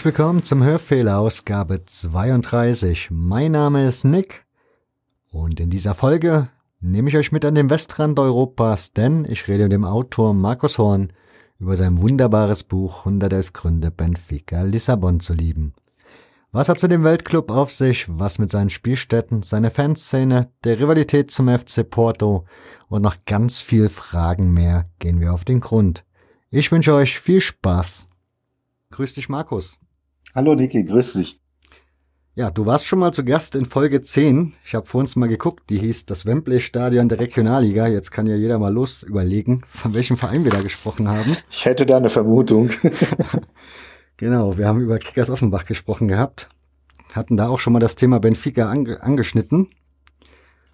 Herzlich willkommen zum Hörfehler Ausgabe 32. Mein Name ist Nick und in dieser Folge nehme ich euch mit an den Westrand Europas, denn ich rede mit dem Autor Markus Horn über sein wunderbares Buch 111 Gründe Benfica Lissabon zu lieben. Was hat zu dem Weltclub auf sich, was mit seinen Spielstätten, seiner Fanszene, der Rivalität zum FC Porto und noch ganz viel Fragen mehr gehen wir auf den Grund. Ich wünsche euch viel Spaß. Grüß dich, Markus. Hallo, Niki, grüß dich. Ja, du warst schon mal zu Gast in Folge 10. Ich habe vor uns mal geguckt, die hieß das Wembley-Stadion der Regionalliga. Jetzt kann ja jeder mal los überlegen, von welchem Verein wir da gesprochen haben. Ich hätte da eine Vermutung. genau, wir haben über Kickers Offenbach gesprochen gehabt. Hatten da auch schon mal das Thema Benfica ange angeschnitten.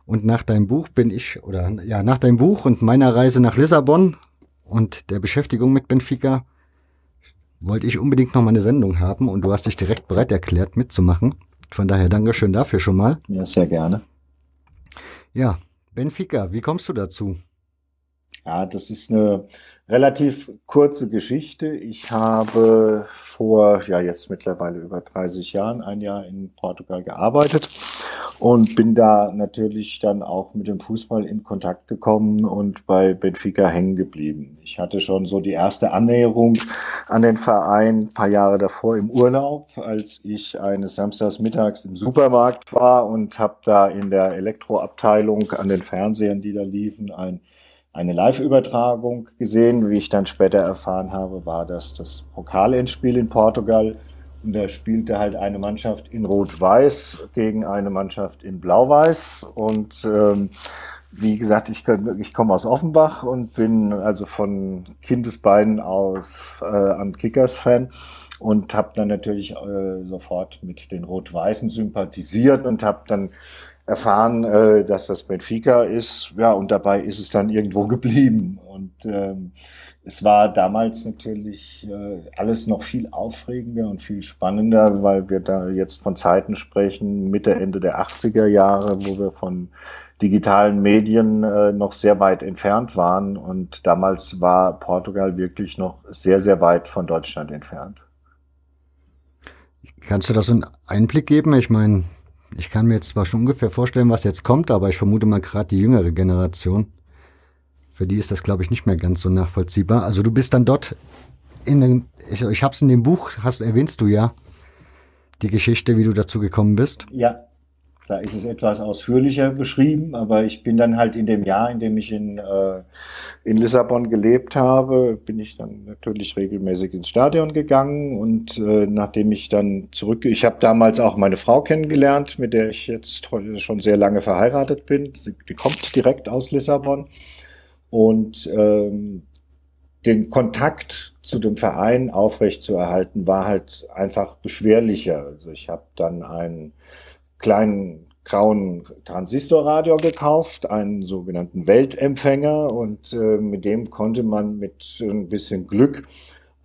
Und nach deinem Buch bin ich, oder ja, nach deinem Buch und meiner Reise nach Lissabon und der Beschäftigung mit Benfica wollte ich unbedingt noch mal eine Sendung haben und du hast dich direkt bereit erklärt, mitzumachen. Von daher Dankeschön dafür schon mal. Ja, sehr gerne. Ja, Benfica, wie kommst du dazu? Ja, das ist eine relativ kurze Geschichte. Ich habe vor, ja, jetzt mittlerweile über 30 Jahren ein Jahr in Portugal gearbeitet und bin da natürlich dann auch mit dem Fußball in Kontakt gekommen und bei Benfica hängen geblieben. Ich hatte schon so die erste Annäherung an den Verein ein paar Jahre davor im Urlaub, als ich eines Samstags mittags im Supermarkt war und habe da in der Elektroabteilung an den Fernsehern, die da liefen, ein eine Live-Übertragung gesehen. Wie ich dann später erfahren habe, war das das Pokalendspiel in Portugal und da spielte halt eine Mannschaft in Rot-Weiß gegen eine Mannschaft in Blau-Weiß. Und ähm, wie gesagt, ich, ich komme aus Offenbach und bin also von Kindesbeinen aus äh, an Kickers-Fan und habe dann natürlich äh, sofort mit den Rot-Weißen sympathisiert und habe dann erfahren, äh, dass das Benfica ist. Ja, und dabei ist es dann irgendwo geblieben. Und ähm, es war damals natürlich äh, alles noch viel aufregender und viel spannender, weil wir da jetzt von Zeiten sprechen, Mitte, Ende der 80er Jahre, wo wir von digitalen Medien äh, noch sehr weit entfernt waren. Und damals war Portugal wirklich noch sehr, sehr weit von Deutschland entfernt. Kannst du da so einen Einblick geben? Ich meine, ich kann mir jetzt zwar schon ungefähr vorstellen, was jetzt kommt, aber ich vermute mal gerade die jüngere Generation, für die ist das, glaube ich, nicht mehr ganz so nachvollziehbar. Also du bist dann dort in den, ich, ich habe es in dem Buch, hast erwähnst du ja die Geschichte, wie du dazu gekommen bist. Ja, da ist es etwas ausführlicher beschrieben, aber ich bin dann halt in dem Jahr, in dem ich in, äh, in Lissabon gelebt habe, bin ich dann natürlich regelmäßig ins Stadion gegangen und äh, nachdem ich dann zurück, ich habe damals auch meine Frau kennengelernt, mit der ich jetzt schon sehr lange verheiratet bin. Die, kommt direkt aus Lissabon und ähm, den Kontakt zu dem Verein aufrechtzuerhalten war halt einfach beschwerlicher. Also ich habe dann einen kleinen grauen Transistorradio gekauft, einen sogenannten Weltempfänger. Und äh, mit dem konnte man mit ein bisschen Glück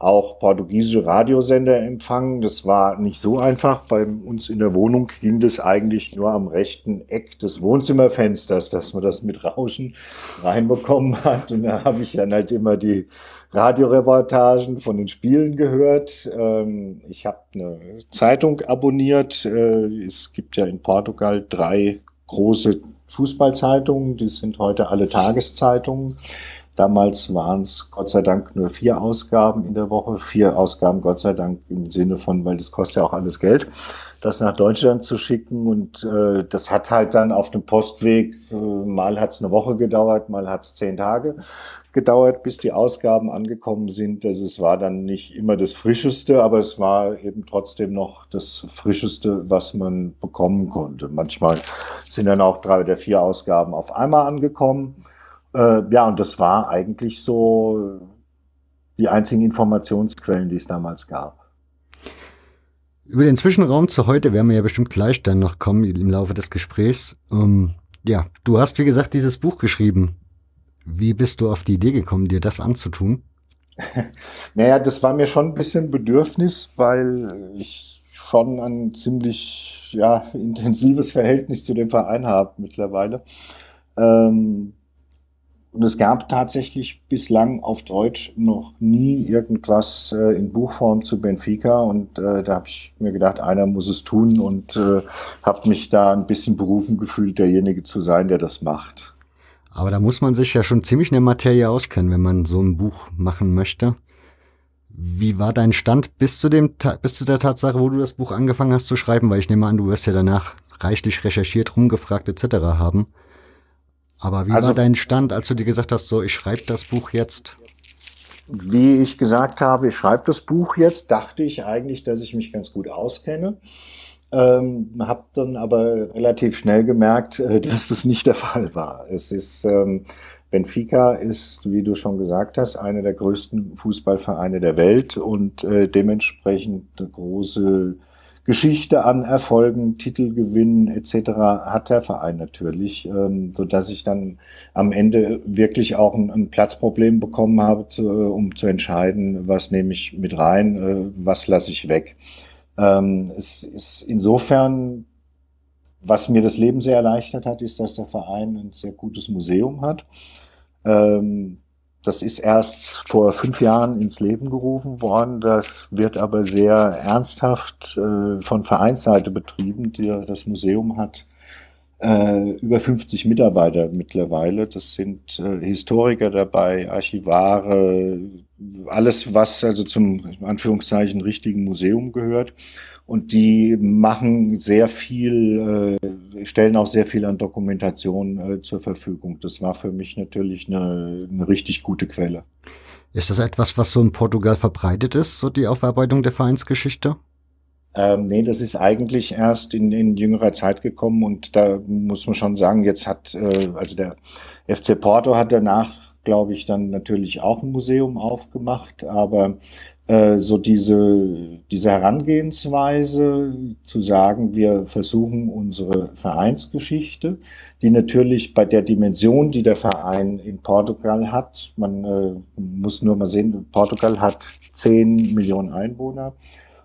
auch portugiesische Radiosender empfangen. Das war nicht so einfach. Bei uns in der Wohnung ging das eigentlich nur am rechten Eck des Wohnzimmerfensters, dass man das mit Rauschen reinbekommen hat. Und da habe ich dann halt immer die Radioreportagen von den Spielen gehört. Ähm, ich habe eine Zeitung abonniert. Äh, es gibt ja in Portugal drei große Fußballzeitungen. Die sind heute alle Tageszeitungen. Damals waren es Gott sei Dank nur vier Ausgaben in der Woche. Vier Ausgaben, Gott sei Dank, im Sinne von, weil das kostet ja auch alles Geld, das nach Deutschland zu schicken. Und äh, das hat halt dann auf dem Postweg, äh, mal hat es eine Woche gedauert, mal hat es zehn Tage gedauert, bis die Ausgaben angekommen sind. Also es war dann nicht immer das Frischeste, aber es war eben trotzdem noch das Frischeste, was man bekommen konnte. Manchmal sind dann auch drei oder vier Ausgaben auf einmal angekommen. Äh, ja, und das war eigentlich so die einzigen Informationsquellen, die es damals gab. Über den Zwischenraum zu heute werden wir ja bestimmt gleich dann noch kommen im Laufe des Gesprächs. Ähm, ja, du hast, wie gesagt, dieses Buch geschrieben. Wie bist du auf die Idee gekommen, dir das anzutun? naja, das war mir schon ein bisschen Bedürfnis, weil ich schon ein ziemlich ja, intensives Verhältnis zu dem Verein habe mittlerweile. Ähm, und es gab tatsächlich bislang auf Deutsch noch nie irgendwas äh, in Buchform zu Benfica. Und äh, da habe ich mir gedacht, einer muss es tun und äh, habe mich da ein bisschen berufen gefühlt, derjenige zu sein, der das macht. Aber da muss man sich ja schon ziemlich in der Materie auskennen, wenn man so ein Buch machen möchte. Wie war dein Stand bis zu dem bis zu der Tatsache, wo du das Buch angefangen hast zu schreiben? Weil ich nehme an, du wirst ja danach reichlich recherchiert, rumgefragt etc. haben. Aber wie also, war dein Stand, als du dir gesagt hast, so ich schreibe das Buch jetzt? Wie ich gesagt habe, ich schreibe das Buch jetzt, dachte ich eigentlich, dass ich mich ganz gut auskenne. Ähm, habe dann aber relativ schnell gemerkt, äh, dass das nicht der Fall war. Es ist ähm, Benfica ist, wie du schon gesagt hast, einer der größten Fußballvereine der Welt und äh, dementsprechend eine große Geschichte an Erfolgen, Titelgewinnen etc. hat der Verein natürlich, ähm, so dass ich dann am Ende wirklich auch ein, ein Platzproblem bekommen habe, zu, um zu entscheiden, was nehme ich mit rein, äh, was lasse ich weg. Ähm, es ist insofern, was mir das Leben sehr erleichtert hat, ist, dass der Verein ein sehr gutes Museum hat. Ähm, das ist erst vor fünf Jahren ins Leben gerufen worden. Das wird aber sehr ernsthaft äh, von Vereinsseite betrieben. Die, das Museum hat äh, über 50 Mitarbeiter mittlerweile. Das sind äh, Historiker dabei, Archivare, alles, was also zum Anführungszeichen richtigen Museum gehört. Und die machen sehr viel, äh, stellen auch sehr viel an Dokumentation äh, zur Verfügung. Das war für mich natürlich eine, eine richtig gute Quelle. Ist das etwas, was so in Portugal verbreitet ist, so die Aufarbeitung der Vereinsgeschichte? Ähm, nee, das ist eigentlich erst in, in jüngerer Zeit gekommen und da muss man schon sagen, jetzt hat, äh, also der FC Porto hat danach, glaube ich, dann natürlich auch ein Museum aufgemacht, aber so diese, diese Herangehensweise zu sagen, wir versuchen unsere Vereinsgeschichte, die natürlich bei der Dimension, die der Verein in Portugal hat, man äh, muss nur mal sehen, Portugal hat 10 Millionen Einwohner,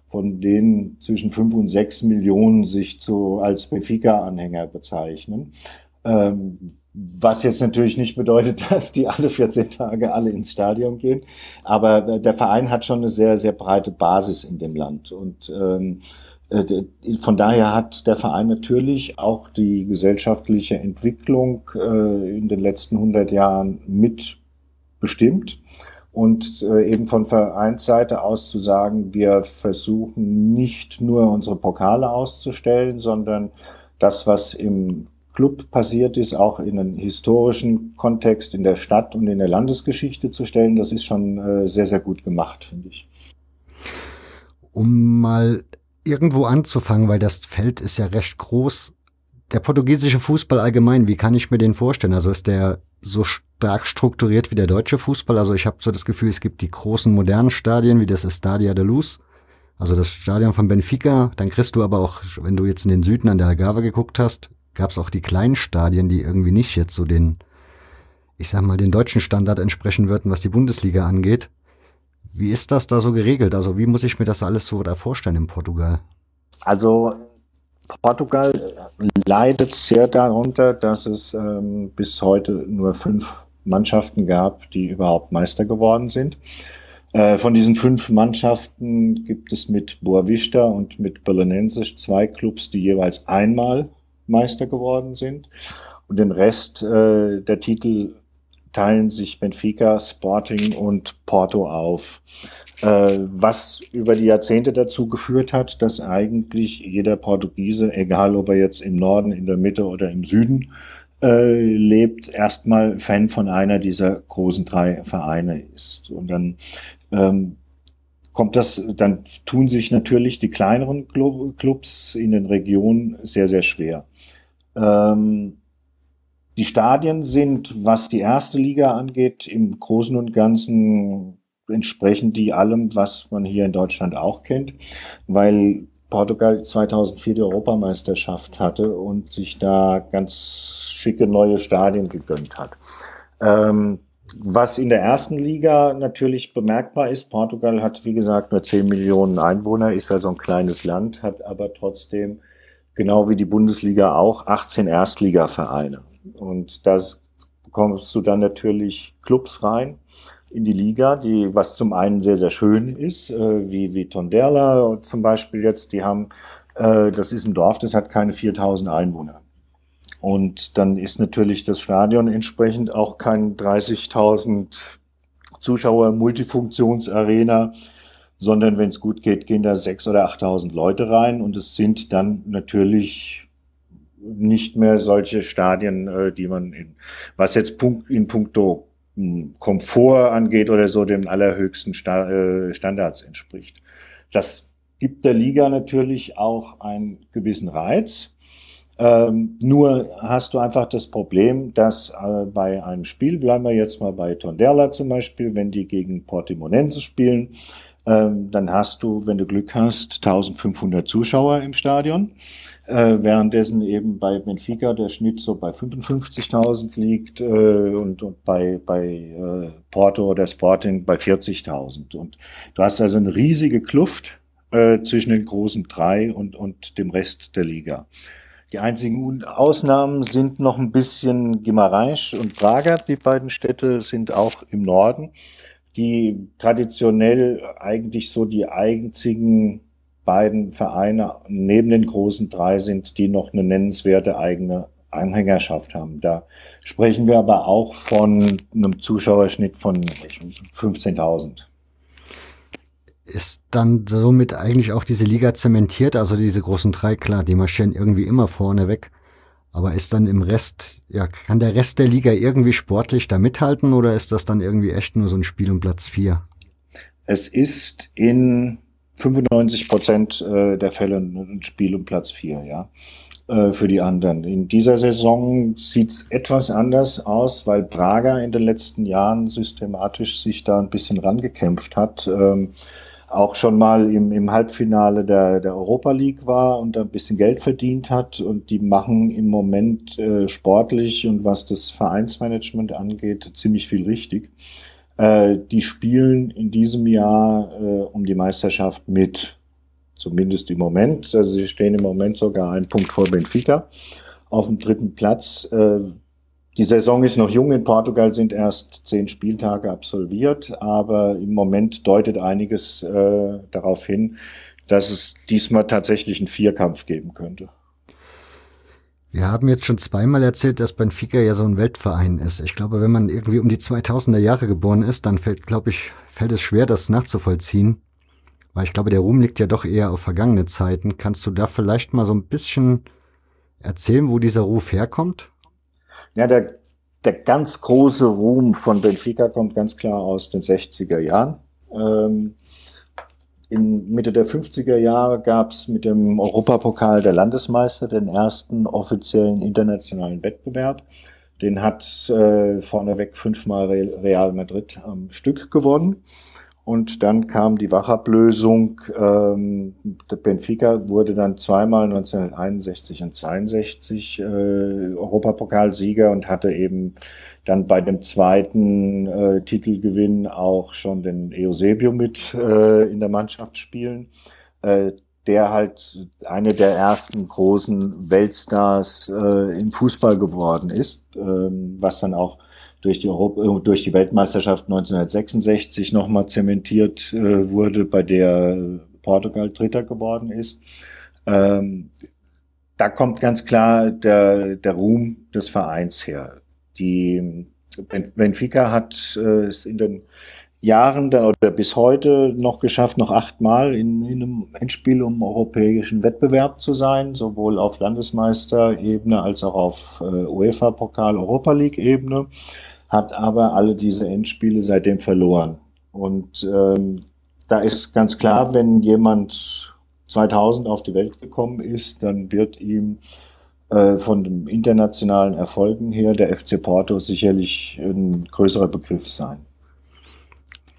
von denen zwischen 5 und 6 Millionen sich zu, als Benfica-Anhänger bezeichnen. Ähm, was jetzt natürlich nicht bedeutet, dass die alle 14 Tage alle ins Stadion gehen. Aber äh, der Verein hat schon eine sehr, sehr breite Basis in dem Land. Und ähm, äh, von daher hat der Verein natürlich auch die gesellschaftliche Entwicklung äh, in den letzten 100 Jahren mitbestimmt. Und äh, eben von Vereinsseite aus zu sagen, wir versuchen nicht nur unsere Pokale auszustellen, sondern das, was im Club passiert ist, auch in einen historischen Kontext in der Stadt und in der Landesgeschichte zu stellen, das ist schon äh, sehr, sehr gut gemacht, finde ich. Um mal irgendwo anzufangen, weil das Feld ist ja recht groß. Der portugiesische Fußball allgemein, wie kann ich mir den vorstellen? Also ist der so stark strukturiert wie der deutsche Fußball? Also ich habe so das Gefühl, es gibt die großen modernen Stadien wie das Estadia de Luz, also das Stadion von Benfica. Dann kriegst du aber auch, wenn du jetzt in den Süden an der Algarve geguckt hast, gab es auch die kleinen Stadien, die irgendwie nicht jetzt so den, ich sag mal, den deutschen Standard entsprechen würden, was die Bundesliga angeht. Wie ist das da so geregelt? Also wie muss ich mir das alles so da vorstellen in Portugal? Also Portugal leidet sehr darunter, dass es ähm, bis heute nur fünf Mannschaften gab, die überhaupt Meister geworden sind. Äh, von diesen fünf Mannschaften gibt es mit Boavista und mit Belenenses zwei Clubs, die jeweils einmal Meister geworden sind. Und den Rest äh, der Titel teilen sich Benfica, Sporting und Porto auf. Äh, was über die Jahrzehnte dazu geführt hat, dass eigentlich jeder Portugiese, egal ob er jetzt im Norden, in der Mitte oder im Süden äh, lebt, erstmal Fan von einer dieser großen drei Vereine ist. Und dann ähm, kommt das, dann tun sich natürlich die kleineren Clubs in den Regionen sehr, sehr schwer. Ähm, die Stadien sind, was die erste Liga angeht, im Großen und Ganzen entsprechen die allem, was man hier in Deutschland auch kennt, weil Portugal 2004 die Europameisterschaft hatte und sich da ganz schicke neue Stadien gegönnt hat. Ähm, was in der ersten Liga natürlich bemerkbar ist, Portugal hat, wie gesagt, nur 10 Millionen Einwohner, ist also ein kleines Land, hat aber trotzdem genau wie die Bundesliga auch 18 Erstligavereine. Und das bekommst du dann natürlich Clubs rein in die Liga, die was zum einen sehr, sehr schön ist, äh, wie, wie Tonderla zum Beispiel jetzt, die haben, äh, das ist ein Dorf, das hat keine 4000 Einwohner. Und dann ist natürlich das Stadion entsprechend auch kein 30.000 Zuschauer Multifunktionsarena, sondern wenn es gut geht, gehen da 6.000 oder 8.000 Leute rein und es sind dann natürlich nicht mehr solche Stadien, äh, die man in, was jetzt in puncto hm, Komfort angeht oder so, dem allerhöchsten äh, Standards entspricht. Das gibt der Liga natürlich auch einen gewissen Reiz. Ähm, nur hast du einfach das Problem, dass äh, bei einem Spiel, bleiben wir jetzt mal bei Tonderla zum Beispiel, wenn die gegen Portimonense spielen, ähm, dann hast du, wenn du Glück hast, 1500 Zuschauer im Stadion, äh, währenddessen eben bei Benfica der Schnitt so bei 55.000 liegt äh, und, und bei, bei äh, Porto oder Sporting bei 40.000. Und du hast also eine riesige Kluft äh, zwischen den großen drei und, und dem Rest der Liga. Die einzigen Ausnahmen sind noch ein bisschen Gimareisch und Praga. Die beiden Städte sind auch im Norden, die traditionell eigentlich so die einzigen beiden Vereine neben den großen drei sind, die noch eine nennenswerte eigene Anhängerschaft haben. Da sprechen wir aber auch von einem Zuschauerschnitt von 15.000 ist dann somit eigentlich auch diese Liga zementiert, also diese großen drei, klar, die marschieren irgendwie immer vorne weg. Aber ist dann im Rest, ja, kann der Rest der Liga irgendwie sportlich da mithalten oder ist das dann irgendwie echt nur so ein Spiel um Platz vier? Es ist in 95 Prozent äh, der Fälle ein Spiel um Platz vier, ja, äh, für die anderen. In dieser Saison sieht's etwas anders aus, weil Praga in den letzten Jahren systematisch sich da ein bisschen rangekämpft hat. Ähm, auch schon mal im, im Halbfinale der, der Europa League war und ein bisschen Geld verdient hat. Und die machen im Moment äh, sportlich und was das Vereinsmanagement angeht, ziemlich viel richtig. Äh, die spielen in diesem Jahr äh, um die Meisterschaft mit. Zumindest im Moment. Also sie stehen im Moment sogar einen Punkt vor Benfica auf dem dritten Platz. Äh, die Saison ist noch jung. In Portugal sind erst zehn Spieltage absolviert, aber im Moment deutet einiges äh, darauf hin, dass es diesmal tatsächlich einen Vierkampf geben könnte. Wir haben jetzt schon zweimal erzählt, dass Benfica ja so ein Weltverein ist. Ich glaube, wenn man irgendwie um die 2000er Jahre geboren ist, dann fällt, glaube ich, fällt es schwer, das nachzuvollziehen. Weil ich glaube, der Ruhm liegt ja doch eher auf vergangene Zeiten. Kannst du da vielleicht mal so ein bisschen erzählen, wo dieser Ruf herkommt? Ja, der, der ganz große Ruhm von Benfica kommt ganz klar aus den 60er Jahren. Ähm, in Mitte der 50er Jahre gab es mit dem Europapokal der Landesmeister den ersten offiziellen internationalen Wettbewerb. Den hat äh, vorneweg fünfmal Real Madrid am Stück gewonnen. Und dann kam die Wachablösung. Ähm, Benfica wurde dann zweimal 1961 und 62 äh, Europapokalsieger und hatte eben dann bei dem zweiten äh, Titelgewinn auch schon den Eusebio mit äh, in der Mannschaft spielen, äh, der halt eine der ersten großen Weltstars äh, im Fußball geworden ist, ähm, was dann auch durch die, Europa, äh, durch die Weltmeisterschaft 1966 nochmal zementiert äh, wurde, bei der Portugal Dritter geworden ist. Ähm, da kommt ganz klar der, der Ruhm des Vereins her. Die Benfica hat äh, es in den Jahren dann, oder bis heute noch geschafft, noch achtmal in, in einem Endspiel um europäischen Wettbewerb zu sein, sowohl auf Landesmeisterebene als auch auf äh, UEFA-Pokal Europa League-Ebene hat aber alle diese Endspiele seitdem verloren. Und ähm, da ist ganz klar, wenn jemand 2000 auf die Welt gekommen ist, dann wird ihm äh, von den internationalen Erfolgen her der FC Porto sicherlich ein größerer Begriff sein.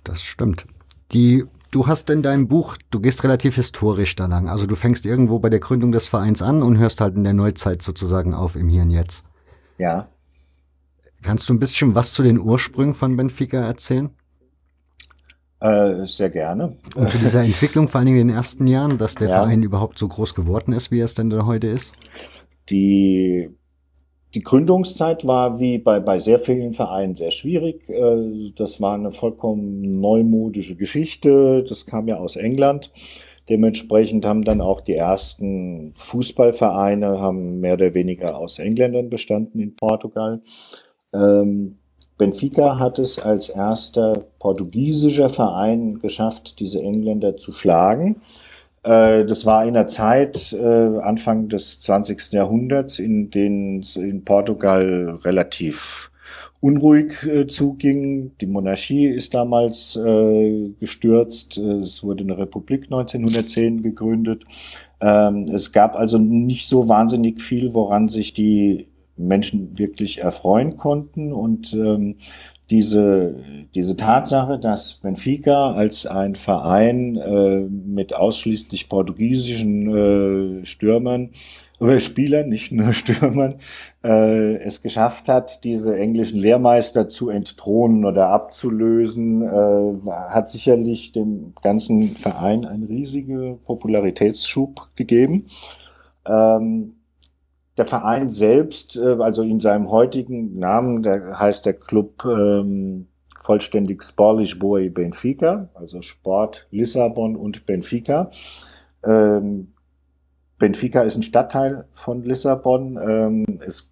Das stimmt. Die, du hast in deinem Buch, du gehst relativ historisch da lang. Also du fängst irgendwo bei der Gründung des Vereins an und hörst halt in der Neuzeit sozusagen auf im Hier und Jetzt. Ja. Kannst du ein bisschen was zu den Ursprüngen von Benfica erzählen? Äh, sehr gerne. Und zu dieser Entwicklung, vor allen Dingen in den ersten Jahren, dass der ja. Verein überhaupt so groß geworden ist, wie er es denn heute ist? Die, die Gründungszeit war wie bei, bei sehr vielen Vereinen sehr schwierig. Äh, das war eine vollkommen neumodische Geschichte. Das kam ja aus England. Dementsprechend haben dann auch die ersten Fußballvereine haben mehr oder weniger aus Engländern bestanden in Portugal. Ähm, Benfica hat es als erster portugiesischer Verein geschafft, diese Engländer zu schlagen. Äh, das war in der Zeit äh, Anfang des 20. Jahrhunderts, in denen in Portugal relativ unruhig äh, zuging. Die Monarchie ist damals gestürzt. Es wurde eine Republik 1910 gegründet. Ähm, es gab also nicht so wahnsinnig viel, woran sich die Menschen wirklich erfreuen konnten. Und ähm, diese, diese Tatsache, dass Benfica als ein Verein äh, mit ausschließlich portugiesischen äh, Stürmern oder Spielern, nicht nur Stürmern, äh, es geschafft hat, diese englischen Lehrmeister zu entthronen oder abzulösen, äh, hat sicherlich dem ganzen Verein einen riesigen Popularitätsschub gegeben. Ähm, der Verein selbst, äh, also in seinem heutigen Namen, der heißt der Club ähm, vollständig Sport Lisboa Benfica, also Sport Lissabon und Benfica. Ähm, Benfica ist ein Stadtteil von Lissabon. Ähm, es,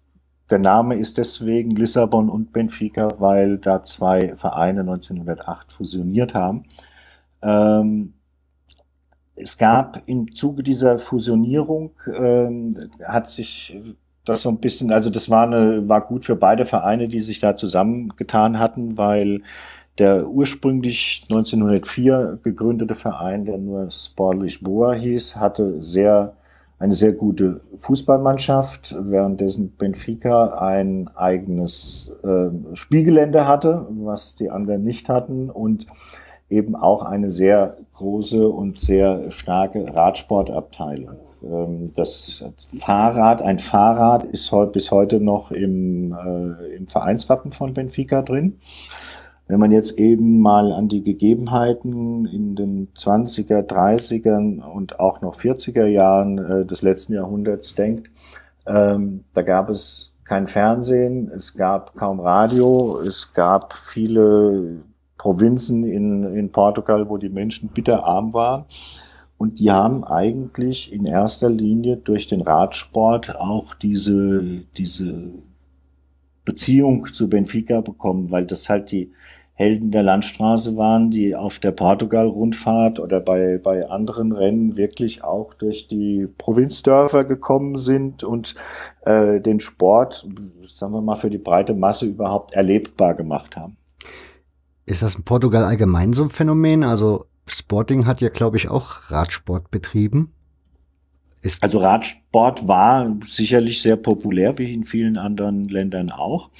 der Name ist deswegen Lissabon und Benfica, weil da zwei Vereine 1908 fusioniert haben. Ähm, es gab im Zuge dieser Fusionierung, ähm, hat sich das so ein bisschen, also das war, eine, war gut für beide Vereine, die sich da zusammengetan hatten, weil der ursprünglich 1904 gegründete Verein, der nur Sport Lisboa hieß, hatte sehr, eine sehr gute Fußballmannschaft, währenddessen Benfica ein eigenes äh, Spielgelände hatte, was die anderen nicht hatten. Und eben auch eine sehr große und sehr starke Radsportabteilung. Ähm, das Fahrrad, ein Fahrrad ist bis heute noch im, äh, im Vereinswappen von Benfica drin. Wenn man jetzt eben mal an die Gegebenheiten in den 20er, 30er und auch noch 40er Jahren äh, des letzten Jahrhunderts denkt, ähm, da gab es kein Fernsehen, es gab kaum Radio, es gab viele Provinzen in, in Portugal, wo die Menschen bitterarm waren. Und die haben eigentlich in erster Linie durch den Radsport auch diese, diese Beziehung zu Benfica bekommen, weil das halt die Helden der Landstraße waren, die auf der Portugal-Rundfahrt oder bei, bei anderen Rennen wirklich auch durch die Provinzdörfer gekommen sind und äh, den Sport, sagen wir mal, für die breite Masse überhaupt erlebbar gemacht haben. Ist das in Portugal allgemein so ein Phänomen? Also Sporting hat ja, glaube ich, auch Radsport betrieben. Ist also Radsport war sicherlich sehr populär, wie in vielen anderen Ländern auch.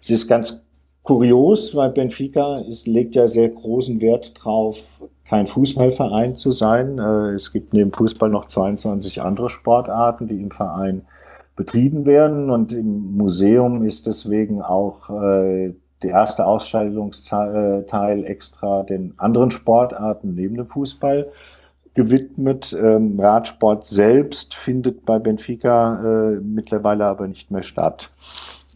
Es ist ganz kurios, weil Benfica ist, legt ja sehr großen Wert drauf, kein Fußballverein zu sein. Äh, es gibt neben Fußball noch 22 andere Sportarten, die im Verein betrieben werden. Und im Museum ist deswegen auch äh, der erste Ausstellungsteil extra den anderen Sportarten neben dem Fußball gewidmet. Ähm, Radsport selbst findet bei Benfica äh, mittlerweile aber nicht mehr statt.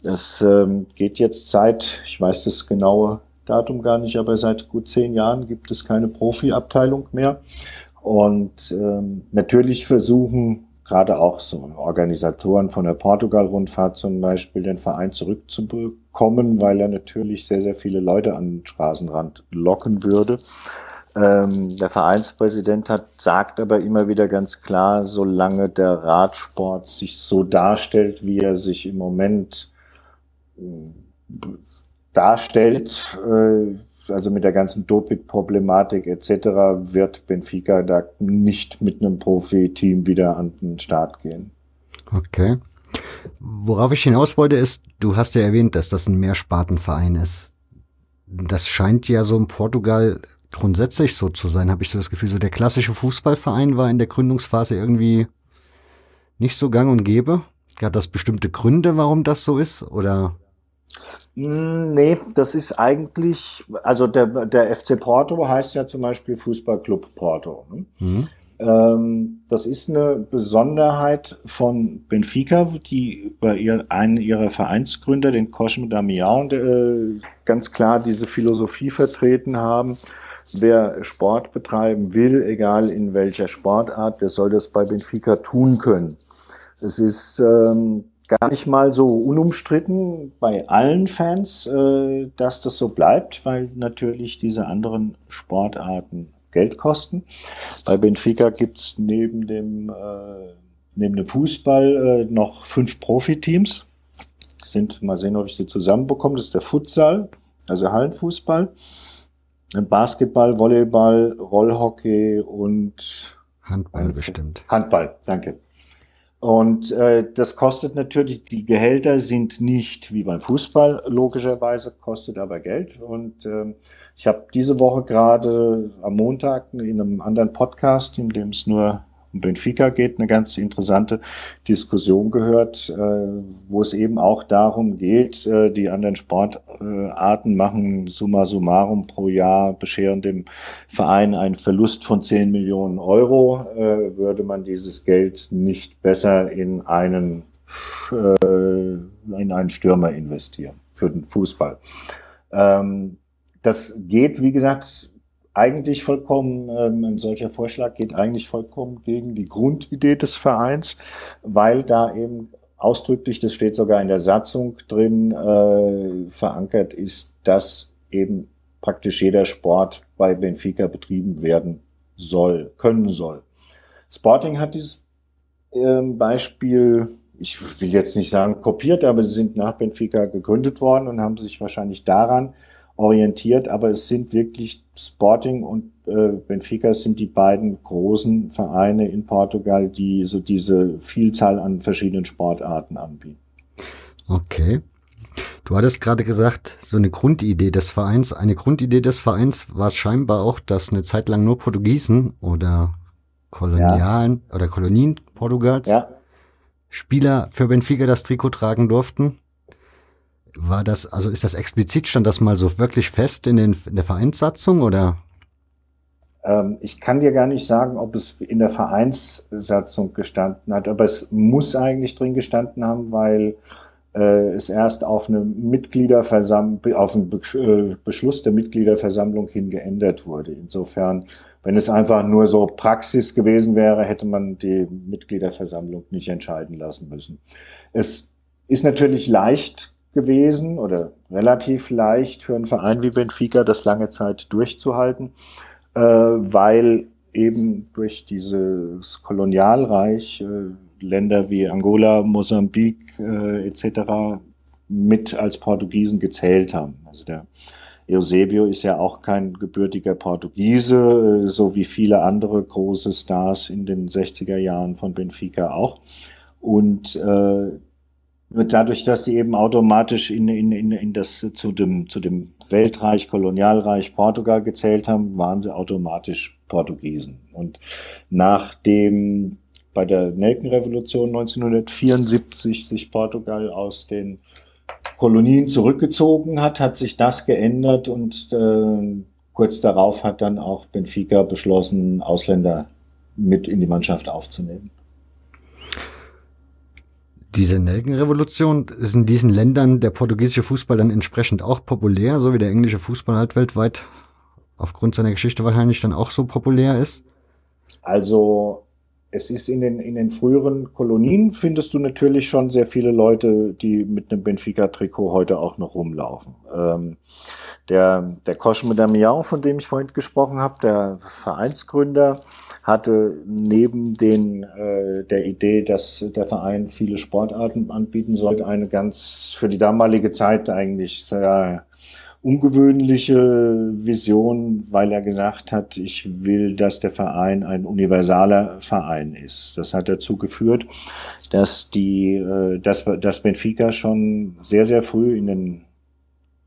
Das ähm, geht jetzt seit, ich weiß das genaue Datum gar nicht, aber seit gut zehn Jahren gibt es keine Profiabteilung mehr. Und ähm, natürlich versuchen gerade auch so Organisatoren von der Portugal-Rundfahrt zum Beispiel den Verein zurückzubekommen, weil er natürlich sehr, sehr viele Leute an den Straßenrand locken würde. Ähm, der Vereinspräsident hat, sagt aber immer wieder ganz klar, solange der Radsport sich so darstellt, wie er sich im Moment äh, darstellt, äh, also mit der ganzen Doping-Problematik etc., wird Benfica da nicht mit einem Profi-Team wieder an den Start gehen. Okay. Worauf ich hinaus wollte, ist, du hast ja erwähnt, dass das ein Mehrspartenverein ist. Das scheint ja so in Portugal grundsätzlich so zu sein, habe ich so das Gefühl. So der klassische Fußballverein war in der Gründungsphase irgendwie nicht so gang und gäbe. Hat das bestimmte Gründe, warum das so ist? Oder nee, das ist eigentlich, also der, der FC Porto heißt ja zum Beispiel Fußballclub Porto. Ne? Mhm. Ähm, das ist eine Besonderheit von Benfica, die über ihr, einen ihrer Vereinsgründer, den Cosme Damião, äh, ganz klar diese Philosophie vertreten haben. Wer Sport betreiben will, egal in welcher Sportart, der soll das bei Benfica tun können. Es ist ähm, gar nicht mal so unumstritten bei allen Fans, äh, dass das so bleibt, weil natürlich diese anderen Sportarten Geld kosten. Bei Benfica gibt's neben dem äh, neben dem Fußball äh, noch fünf Profiteams. Sind mal sehen, ob ich sie zusammenbekomme. Das ist der Futsal, also Hallenfußball, Basketball, Volleyball, Rollhockey und Handball bestimmt. Handball, danke. Und äh, das kostet natürlich, die Gehälter sind nicht wie beim Fußball, logischerweise, kostet aber Geld. Und äh, ich habe diese Woche gerade am Montag in einem anderen Podcast, in dem es nur um Benfica geht, eine ganz interessante Diskussion gehört, äh, wo es eben auch darum geht, äh, die anderen Sportarten machen summa summarum pro Jahr, bescheren dem Verein einen Verlust von 10 Millionen Euro. Äh, würde man dieses Geld nicht besser in einen, in einen Stürmer investieren für den Fußball? Ähm, das geht, wie gesagt, eigentlich vollkommen, ähm, ein solcher Vorschlag geht eigentlich vollkommen gegen die Grundidee des Vereins, weil da eben ausdrücklich, das steht sogar in der Satzung drin, äh, verankert ist, dass eben praktisch jeder Sport bei Benfica betrieben werden soll, können soll. Sporting hat dieses äh, Beispiel, ich will jetzt nicht sagen kopiert, aber sie sind nach Benfica gegründet worden und haben sich wahrscheinlich daran orientiert, aber es sind wirklich Sporting und äh, Benfica sind die beiden großen Vereine in Portugal, die so diese Vielzahl an verschiedenen Sportarten anbieten. Okay. Du hattest gerade gesagt, so eine Grundidee des Vereins. Eine Grundidee des Vereins war es scheinbar auch, dass eine Zeit lang nur Portugiesen oder Kolonialen ja. oder Kolonien Portugals ja. Spieler für Benfica das Trikot tragen durften. War das, also ist das explizit, stand das mal so wirklich fest in, den, in der Vereinssatzung oder? Ähm, ich kann dir gar nicht sagen, ob es in der Vereinssatzung gestanden hat, aber es muss eigentlich drin gestanden haben, weil äh, es erst auf eine Mitgliederversammlung, auf einen Be äh, Beschluss der Mitgliederversammlung hin geändert wurde. Insofern, wenn es einfach nur so Praxis gewesen wäre, hätte man die Mitgliederversammlung nicht entscheiden lassen müssen. Es ist natürlich leicht gewesen oder relativ leicht für einen Verein wie Benfica, das lange Zeit durchzuhalten, äh, weil eben durch dieses Kolonialreich äh, Länder wie Angola, Mosambik äh, etc. mit als Portugiesen gezählt haben. Also der Eusebio ist ja auch kein gebürtiger Portugiese, äh, so wie viele andere große Stars in den 60er Jahren von Benfica auch. Und äh, dadurch, dass sie eben automatisch in, in, in, in das zu dem, zu dem Weltreich, Kolonialreich Portugal gezählt haben, waren sie automatisch Portugiesen. Und nachdem bei der Nelkenrevolution 1974 sich Portugal aus den Kolonien zurückgezogen hat, hat sich das geändert und äh, kurz darauf hat dann auch Benfica beschlossen, Ausländer mit in die Mannschaft aufzunehmen diese Nelkenrevolution ist in diesen Ländern der portugiesische Fußball dann entsprechend auch populär, so wie der englische Fußball halt weltweit aufgrund seiner Geschichte wahrscheinlich dann auch so populär ist? Also es ist in den, in den früheren Kolonien findest du natürlich schon sehr viele Leute, die mit einem Benfica-Trikot heute auch noch rumlaufen. Ähm, der, der Cosme Damião, von dem ich vorhin gesprochen habe, der Vereinsgründer, hatte neben den, äh, der Idee, dass der Verein viele Sportarten anbieten sollte, eine ganz für die damalige Zeit eigentlich sehr ungewöhnliche Vision, weil er gesagt hat, ich will, dass der Verein ein universaler Verein ist. Das hat dazu geführt, dass die, äh, dass, dass Benfica schon sehr, sehr früh in den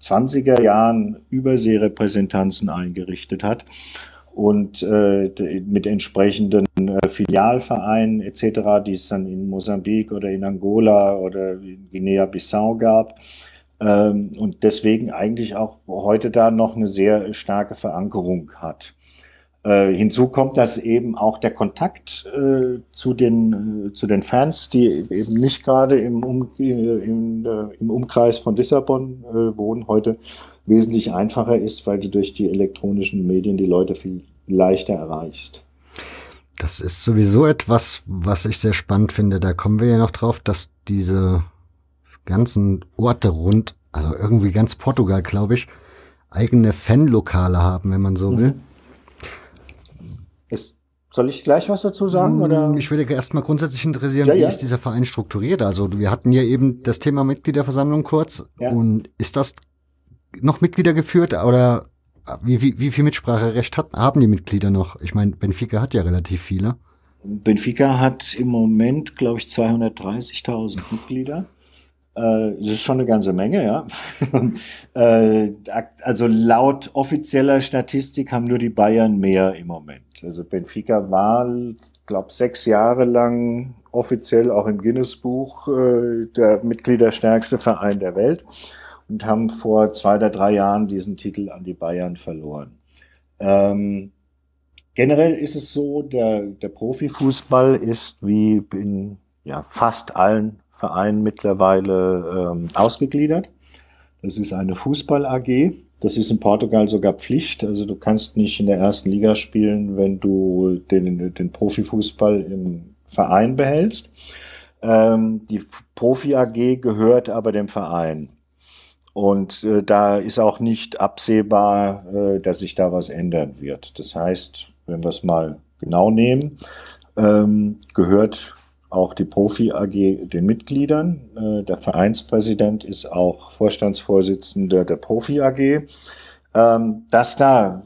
20er Jahren Überseerepräsentanzen eingerichtet hat und äh, mit entsprechenden äh, Filialvereinen etc., die es dann in Mosambik oder in Angola oder in Guinea-Bissau gab. Ähm, und deswegen eigentlich auch heute da noch eine sehr starke Verankerung hat. Äh, hinzu kommt, dass eben auch der Kontakt äh, zu, den, äh, zu den Fans, die eben nicht gerade im, um, im, äh, im Umkreis von Lissabon äh, wohnen, heute wesentlich einfacher ist, weil du durch die elektronischen Medien die Leute viel leichter erreichst. Das ist sowieso etwas, was ich sehr spannend finde. Da kommen wir ja noch drauf, dass diese ganzen Orte rund, also irgendwie ganz Portugal, glaube ich, eigene Fanlokale haben, wenn man so will. Mhm. Ist, soll ich gleich was dazu sagen? Oder? Mich würde erstmal grundsätzlich interessieren, ja, wie ja. ist dieser Verein strukturiert? Also wir hatten ja eben das Thema Mitgliederversammlung kurz. Ja. Und ist das noch Mitglieder geführt oder wie, wie, wie viel Mitspracherecht hat, haben die Mitglieder noch? Ich meine, Benfica hat ja relativ viele. Benfica hat im Moment, glaube ich, 230.000 Mitglieder. Äh, das ist schon eine ganze Menge, ja. Äh, also laut offizieller Statistik haben nur die Bayern mehr im Moment. Also Benfica war, glaube sechs Jahre lang offiziell auch im Guinness-Buch äh, der Mitgliederstärkste Verein der Welt und haben vor zwei oder drei Jahren diesen Titel an die Bayern verloren. Ähm, generell ist es so, der, der Profifußball ist wie in ja, fast allen Verein mittlerweile ähm, ausgegliedert. Das ist eine Fußball-AG. Das ist in Portugal sogar Pflicht. Also du kannst nicht in der ersten Liga spielen, wenn du den, den Profifußball im Verein behältst. Ähm, die Profi-AG gehört aber dem Verein. Und äh, da ist auch nicht absehbar, äh, dass sich da was ändern wird. Das heißt, wenn wir es mal genau nehmen, ähm, gehört auch die Profi AG den Mitgliedern. Äh, der Vereinspräsident ist auch Vorstandsvorsitzender der Profi AG. Ähm, dass da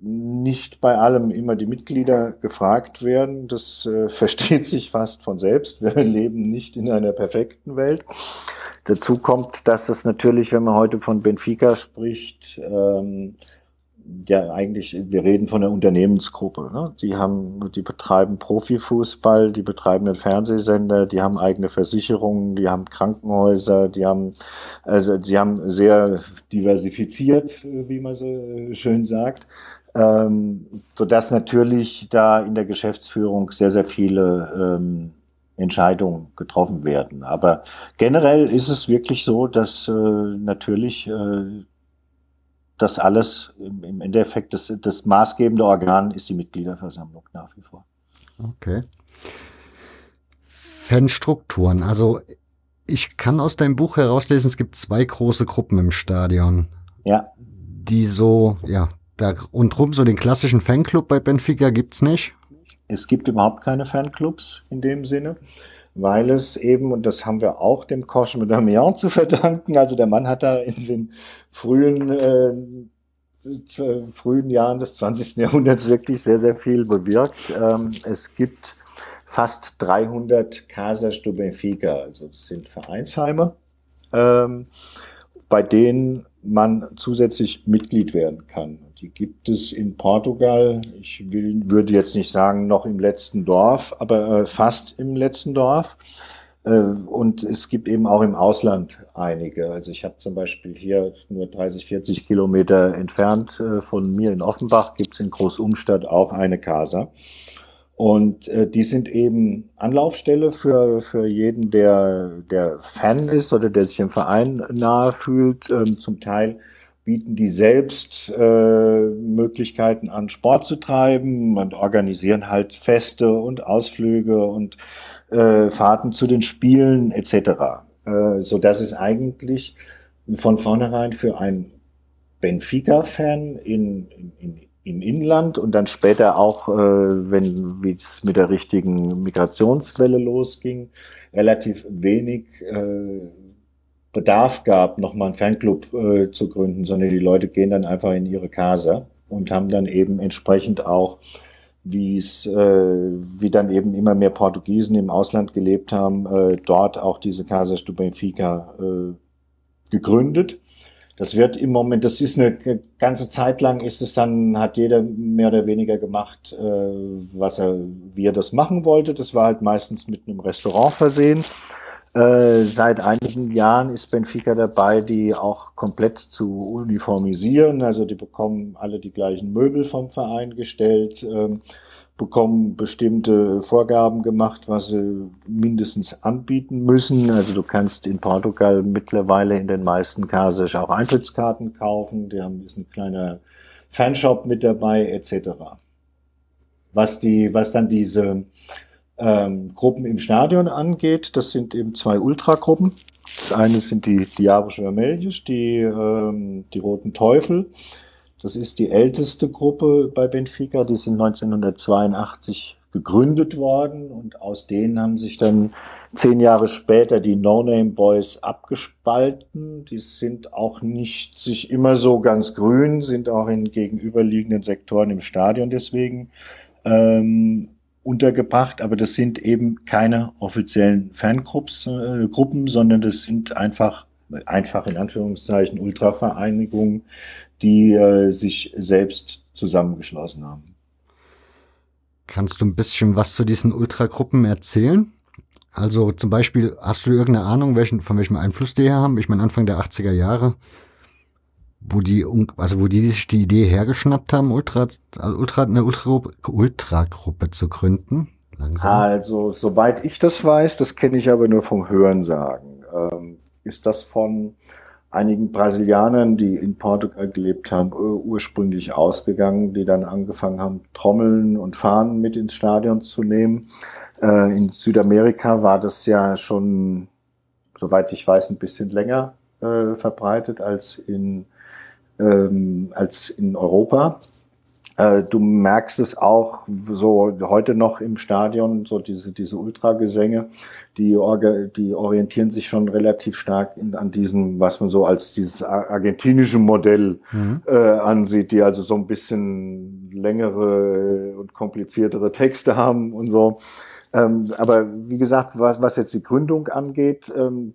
nicht bei allem immer die Mitglieder gefragt werden, das äh, versteht sich fast von selbst. Wir leben nicht in einer perfekten Welt. Dazu kommt, dass es natürlich, wenn man heute von Benfica spricht, ähm, ja eigentlich, wir reden von einer Unternehmensgruppe. Ne? Die haben, die betreiben Profifußball, die betreiben einen Fernsehsender, die haben eigene Versicherungen, die haben Krankenhäuser, die haben, also die haben sehr diversifiziert, wie man so schön sagt. Ähm, so dass natürlich da in der Geschäftsführung sehr, sehr viele ähm, Entscheidungen getroffen werden. Aber generell ist es wirklich so, dass äh, natürlich äh, das alles im Endeffekt das, das maßgebende Organ ist die Mitgliederversammlung nach wie vor. Okay. Fanstrukturen. Also ich kann aus deinem Buch herauslesen, es gibt zwei große Gruppen im Stadion. Ja. Die so, ja, da rundherum so den klassischen Fanclub bei Benfica gibt's nicht. Es gibt überhaupt keine Fanclubs in dem Sinne weil es eben, und das haben wir auch dem Cauche Damian zu verdanken, also der Mann hat da in den frühen, äh, frühen Jahren des 20. Jahrhunderts wirklich sehr, sehr viel bewirkt. Ähm, es gibt fast 300 Casas do Benfica, also das sind Vereinsheime, ähm, bei denen man zusätzlich Mitglied werden kann. Die gibt es in Portugal, ich will, würde jetzt nicht sagen noch im letzten Dorf, aber äh, fast im letzten Dorf. Äh, und es gibt eben auch im Ausland einige. Also ich habe zum Beispiel hier nur 30, 40 Kilometer entfernt äh, von mir in Offenbach gibt es in Großumstadt auch eine Casa. Und äh, die sind eben Anlaufstelle für, für jeden, der, der Fan ist oder der sich im Verein nahe fühlt. Ähm, zum Teil bieten die selbst äh, Möglichkeiten an, Sport zu treiben und organisieren halt Feste und Ausflüge und äh, Fahrten zu den Spielen etc. Äh, so dass es eigentlich von vornherein für einen Benfica-Fan in, in, im Inland und dann später auch, äh, wenn wie es mit der richtigen Migrationswelle losging, relativ wenig äh, Bedarf gab, nochmal einen Fanclub äh, zu gründen, sondern die Leute gehen dann einfach in ihre Casa und haben dann eben entsprechend auch, wie es, äh, wie dann eben immer mehr Portugiesen im Ausland gelebt haben, äh, dort auch diese Casa do Benfica äh, gegründet. Das wird im Moment, das ist eine ganze Zeit lang, ist es dann, hat jeder mehr oder weniger gemacht, äh, was er, wie er das machen wollte. Das war halt meistens mit einem Restaurant versehen. Äh, seit einigen Jahren ist Benfica dabei, die auch komplett zu uniformisieren. Also die bekommen alle die gleichen Möbel vom Verein gestellt, ähm, bekommen bestimmte Vorgaben gemacht, was sie mindestens anbieten müssen. Also du kannst in Portugal mittlerweile in den meisten Casas auch Eintrittskarten kaufen. Die haben ist ein kleiner Fanshop mit dabei etc. Was die, was dann diese ähm, Gruppen im Stadion angeht, das sind eben zwei Ultragruppen. Das eine sind die Diabos Vermelhos, die, ähm, die Roten Teufel. Das ist die älteste Gruppe bei Benfica. Die sind 1982 gegründet worden und aus denen haben sich dann zehn Jahre später die No-Name Boys abgespalten. Die sind auch nicht sich immer so ganz grün, sind auch in gegenüberliegenden Sektoren im Stadion deswegen ähm, untergebracht, aber das sind eben keine offiziellen Fangruppen, äh, sondern das sind einfach, einfach in Anführungszeichen Ultravereinigungen, die äh, sich selbst zusammengeschlossen haben. Kannst du ein bisschen was zu diesen Ultragruppen erzählen? Also zum Beispiel, hast du irgendeine Ahnung, welchen, von welchem Einfluss die hier haben? Ich meine, Anfang der 80er Jahre wo die, also wo die sich die Idee hergeschnappt haben, Ultra, Ultra, eine Ultragruppe Ultra zu gründen? Langsam. Also, soweit ich das weiß, das kenne ich aber nur vom Hörensagen, ähm, ist das von einigen Brasilianern, die in Portugal gelebt haben, ursprünglich ausgegangen, die dann angefangen haben, Trommeln und Fahnen mit ins Stadion zu nehmen. Äh, in Südamerika war das ja schon, soweit ich weiß, ein bisschen länger äh, verbreitet als in ähm, als in Europa. Äh, du merkst es auch so heute noch im Stadion, so diese, diese Ultragesänge, die, die orientieren sich schon relativ stark in, an diesem, was man so als dieses argentinische Modell mhm. äh, ansieht, die also so ein bisschen längere und kompliziertere Texte haben und so. Ähm, aber wie gesagt, was, was jetzt die Gründung angeht, ähm,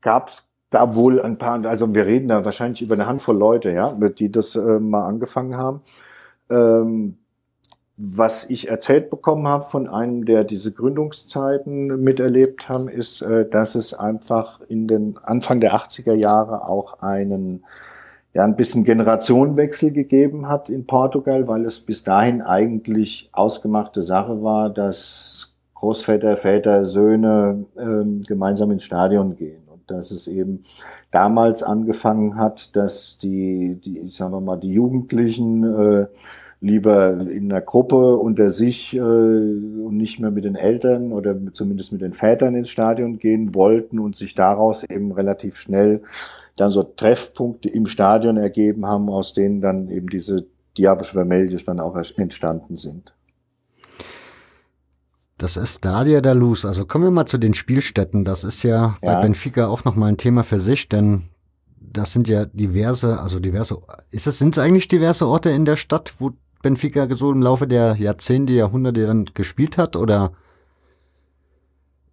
gab es da wohl ein paar, also wir reden da wahrscheinlich über eine Handvoll Leute, ja, die das äh, mal angefangen haben. Ähm, was ich erzählt bekommen habe von einem, der diese Gründungszeiten miterlebt haben, ist, äh, dass es einfach in den Anfang der 80er Jahre auch einen ja, ein bisschen Generationenwechsel gegeben hat in Portugal, weil es bis dahin eigentlich ausgemachte Sache war, dass Großväter, Väter, Söhne ähm, gemeinsam ins Stadion gehen dass es eben damals angefangen hat, dass die, die sagen wir mal, die Jugendlichen äh, lieber in einer Gruppe unter sich äh, und nicht mehr mit den Eltern oder zumindest mit den Vätern ins Stadion gehen wollten und sich daraus eben relativ schnell dann so Treffpunkte im Stadion ergeben haben, aus denen dann eben diese Diabos Vermelhos dann auch entstanden sind. Das ist Stadia da Luz. Also kommen wir mal zu den Spielstätten. Das ist ja, ja. bei Benfica auch nochmal ein Thema für sich, denn das sind ja diverse, also diverse, ist es, sind es eigentlich diverse Orte in der Stadt, wo Benfica so im Laufe der Jahrzehnte, Jahrhunderte dann gespielt hat oder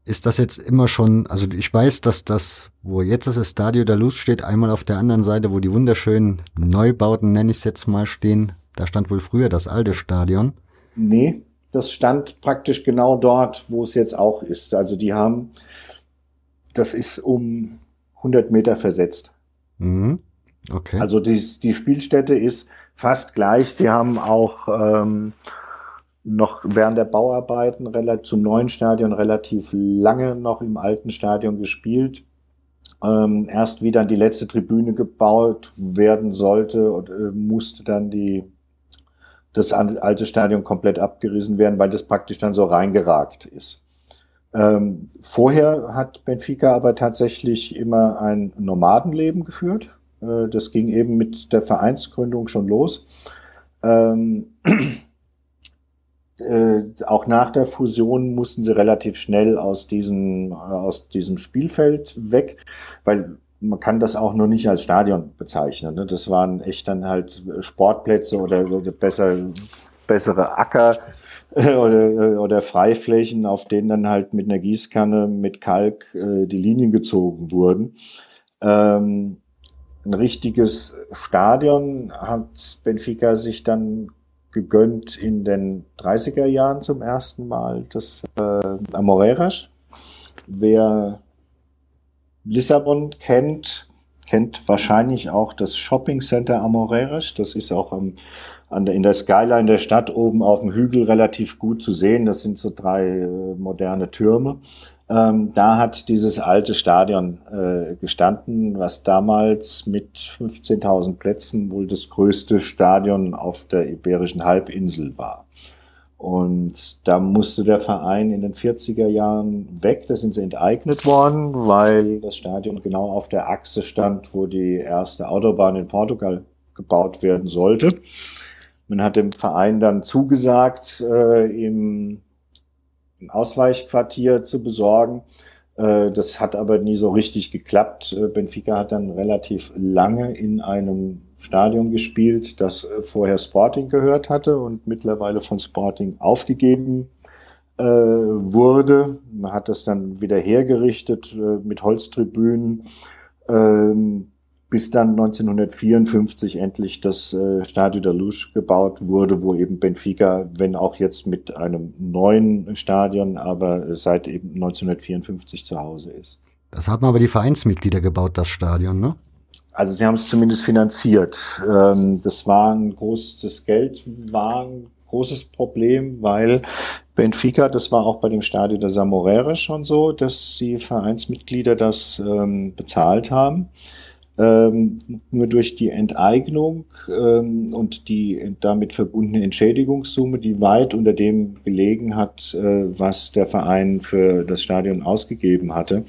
ist das jetzt immer schon, also ich weiß, dass das, wo jetzt das Stadio da Luz steht, einmal auf der anderen Seite, wo die wunderschönen Neubauten, nenne ich es jetzt mal, stehen, da stand wohl früher das alte Stadion. Nee, das stand praktisch genau dort, wo es jetzt auch ist. Also die haben, das ist um 100 Meter versetzt. Mhm. Okay. Also die, die Spielstätte ist fast gleich. Die haben auch ähm, noch während der Bauarbeiten relativ, zum neuen Stadion relativ lange noch im alten Stadion gespielt. Ähm, erst wie dann die letzte Tribüne gebaut werden sollte, und, äh, musste dann die das alte Stadion komplett abgerissen werden, weil das praktisch dann so reingeragt ist. Ähm, vorher hat Benfica aber tatsächlich immer ein Nomadenleben geführt. Äh, das ging eben mit der Vereinsgründung schon los. Ähm, äh, auch nach der Fusion mussten sie relativ schnell aus diesem, aus diesem Spielfeld weg, weil man kann das auch nur nicht als Stadion bezeichnen. Ne? Das waren echt dann halt Sportplätze oder, besser, bessere Acker äh, oder, äh, oder Freiflächen, auf denen dann halt mit einer Gießkanne mit Kalk äh, die Linien gezogen wurden. Ähm, ein richtiges Stadion hat Benfica sich dann gegönnt in den 30er Jahren zum ersten Mal, das äh, Amoreiras. Wer Lissabon kennt, kennt wahrscheinlich auch das Shopping Center Amoreiras. Das ist auch am, an der, in der Skyline der Stadt oben auf dem Hügel relativ gut zu sehen. Das sind so drei äh, moderne Türme. Ähm, da hat dieses alte Stadion äh, gestanden, was damals mit 15.000 Plätzen wohl das größte Stadion auf der Iberischen Halbinsel war. Und da musste der Verein in den 40er Jahren weg, da sind sie enteignet worden, weil das Stadion genau auf der Achse stand, wo die erste Autobahn in Portugal gebaut werden sollte. Man hat dem Verein dann zugesagt, äh, im Ausweichquartier zu besorgen. Äh, das hat aber nie so richtig geklappt. Äh, Benfica hat dann relativ lange in einem Stadion gespielt, das äh, vorher Sporting gehört hatte und mittlerweile von Sporting aufgegeben wurde. Man hat das dann wieder hergerichtet mit Holztribünen. Ähm, bis dann 1954 endlich das äh, Stadio da Luz gebaut wurde, wo eben Benfica, wenn auch jetzt mit einem neuen Stadion, aber seit eben 1954 zu Hause ist. Das haben aber die Vereinsmitglieder gebaut, das Stadion, ne? Also sie haben es zumindest finanziert. Ähm, das war ein großes, das Geld war ein großes Problem, weil Benfica, das war auch bei dem Stadio der Samorere schon so, dass die Vereinsmitglieder das ähm, bezahlt haben. Ähm, nur durch die Enteignung ähm, und die damit verbundene Entschädigungssumme, die weit unter dem gelegen hat, äh, was der Verein für das Stadion ausgegeben hatte,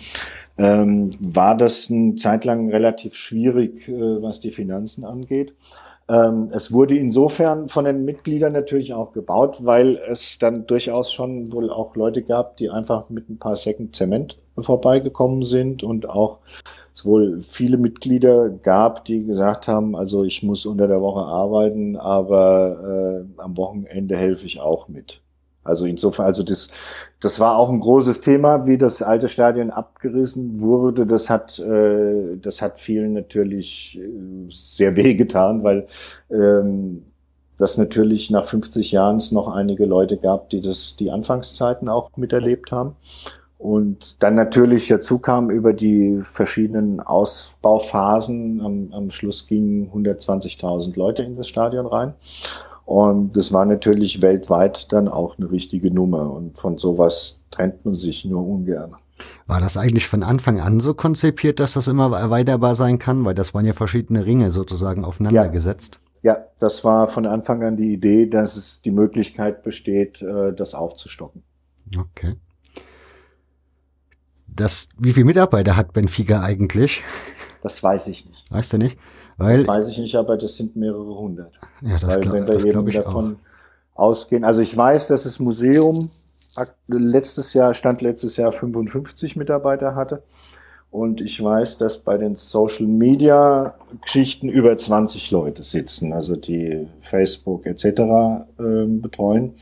ähm, war das eine Zeit lang relativ schwierig, äh, was die Finanzen angeht. Ähm, es wurde insofern von den Mitgliedern natürlich auch gebaut, weil es dann durchaus schon wohl auch Leute gab, die einfach mit ein paar Säcken Zement vorbeigekommen sind und auch es wohl viele Mitglieder gab, die gesagt haben, also ich muss unter der Woche arbeiten, aber äh, am Wochenende helfe ich auch mit. Also insofern, also das, das war auch ein großes Thema, wie das alte Stadion abgerissen wurde. Das hat, äh, das hat vielen natürlich äh, sehr wehgetan, weil ähm, das natürlich nach 50 Jahren es noch einige Leute gab, die das die Anfangszeiten auch miterlebt haben. Und dann natürlich dazu kam über die verschiedenen Ausbauphasen. Am, am Schluss gingen 120.000 Leute in das Stadion rein. Und das war natürlich weltweit dann auch eine richtige Nummer. Und von sowas trennt man sich nur ungern. War das eigentlich von Anfang an so konzipiert, dass das immer erweiterbar sein kann? Weil das waren ja verschiedene Ringe sozusagen aufeinander ja. gesetzt. Ja, das war von Anfang an die Idee, dass es die Möglichkeit besteht, äh, das aufzustocken. Okay. Das, wie viele Mitarbeiter hat Benfica eigentlich? Das weiß ich nicht. Weißt du nicht? Weil, das weiß ich nicht, aber das sind mehrere hundert. Ja, das Weil glaub, wenn wir das eben ich davon auch. ausgehen, also ich weiß, dass das Museum letztes Jahr, stand letztes Jahr 55 Mitarbeiter hatte. Und ich weiß, dass bei den Social Media Geschichten über 20 Leute sitzen, also die Facebook etc. Äh, betreuen.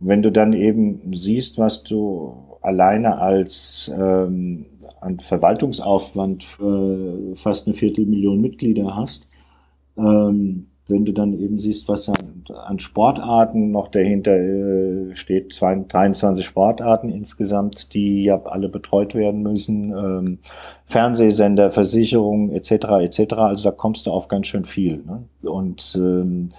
Und wenn du dann eben siehst, was du alleine als ähm, an Verwaltungsaufwand für fast eine Viertelmillion Mitglieder hast, ähm, wenn du dann eben siehst, was an, an Sportarten noch dahinter äh, steht, 23 Sportarten insgesamt, die ja alle betreut werden müssen, ähm, Fernsehsender, Versicherungen etc. etc. Also da kommst du auf ganz schön viel. Ne? Und ähm,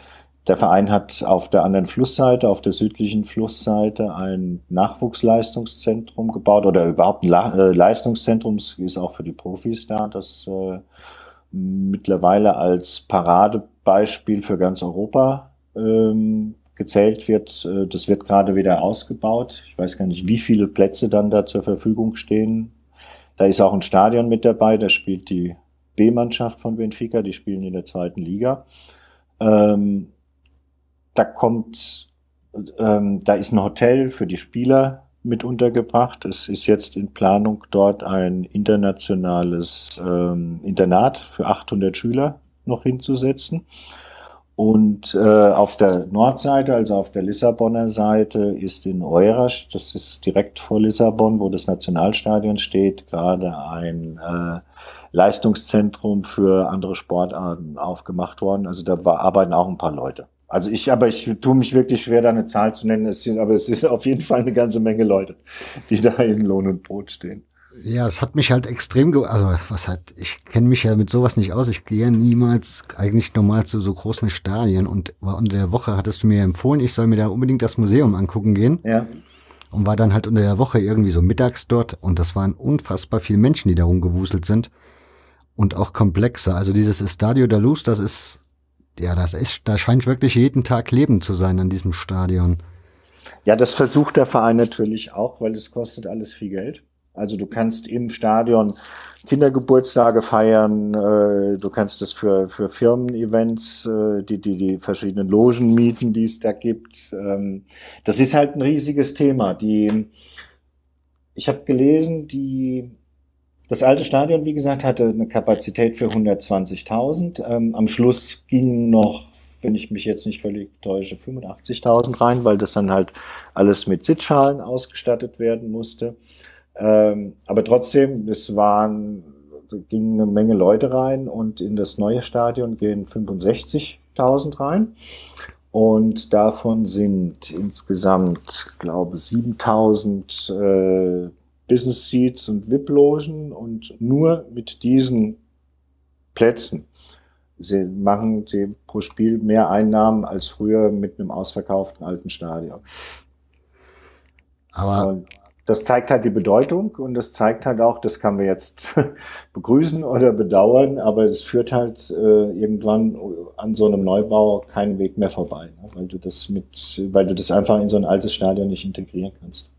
der Verein hat auf der anderen Flussseite, auf der südlichen Flussseite, ein Nachwuchsleistungszentrum gebaut oder überhaupt ein äh, Leistungszentrum. Das ist auch für die Profis da, das äh, mittlerweile als Paradebeispiel für ganz Europa ähm, gezählt wird. Äh, das wird gerade wieder ausgebaut. Ich weiß gar nicht, wie viele Plätze dann da zur Verfügung stehen. Da ist auch ein Stadion mit dabei, da spielt die B-Mannschaft von Benfica, die spielen in der zweiten Liga. Ähm, da kommt, ähm, da ist ein Hotel für die Spieler mit untergebracht. Es ist jetzt in Planung, dort ein internationales ähm, Internat für 800 Schüler noch hinzusetzen. Und äh, auf der Nordseite, also auf der Lissabonner Seite, ist in Eurasch, das ist direkt vor Lissabon, wo das Nationalstadion steht, gerade ein äh, Leistungszentrum für andere Sportarten aufgemacht worden. Also da war, arbeiten auch ein paar Leute. Also ich, aber ich tue mich wirklich schwer, da eine Zahl zu nennen. Es sind, aber es ist auf jeden Fall eine ganze Menge Leute, die da in Lohn und Brot stehen. Ja, es hat mich halt extrem, ge also was hat, ich kenne mich ja mit sowas nicht aus. Ich gehe niemals eigentlich normal zu so großen Stadien und war unter der Woche hattest du mir empfohlen, ich soll mir da unbedingt das Museum angucken gehen. Ja. Und war dann halt unter der Woche irgendwie so mittags dort und das waren unfassbar viele Menschen, die da rumgewuselt sind und auch komplexer. Also dieses Estadio da Luz, das ist, ja, das ist, da scheint wirklich jeden Tag Leben zu sein an diesem Stadion. Ja, das versucht der Verein natürlich auch, weil es kostet alles viel Geld. Also du kannst im Stadion Kindergeburtstage feiern, äh, du kannst das für, für Firmen-Events, äh, die, die, die verschiedenen Logen mieten, die es da gibt. Ähm, das ist halt ein riesiges Thema. Die, ich habe gelesen, die, das alte Stadion, wie gesagt, hatte eine Kapazität für 120.000. Ähm, am Schluss gingen noch, wenn ich mich jetzt nicht völlig täusche, 85.000 rein, weil das dann halt alles mit Sitzschalen ausgestattet werden musste. Ähm, aber trotzdem, es waren, gingen eine Menge Leute rein und in das neue Stadion gehen 65.000 rein. Und davon sind insgesamt, glaube 7000 äh, Business Seats und VIP-Logen und nur mit diesen Plätzen sie machen sie pro Spiel mehr Einnahmen als früher mit einem ausverkauften alten Stadion. Aber und das zeigt halt die Bedeutung und das zeigt halt auch, das kann wir jetzt begrüßen oder bedauern, aber es führt halt äh, irgendwann an so einem Neubau keinen Weg mehr vorbei, ne? weil du das mit, weil du das einfach in so ein altes Stadion nicht integrieren kannst.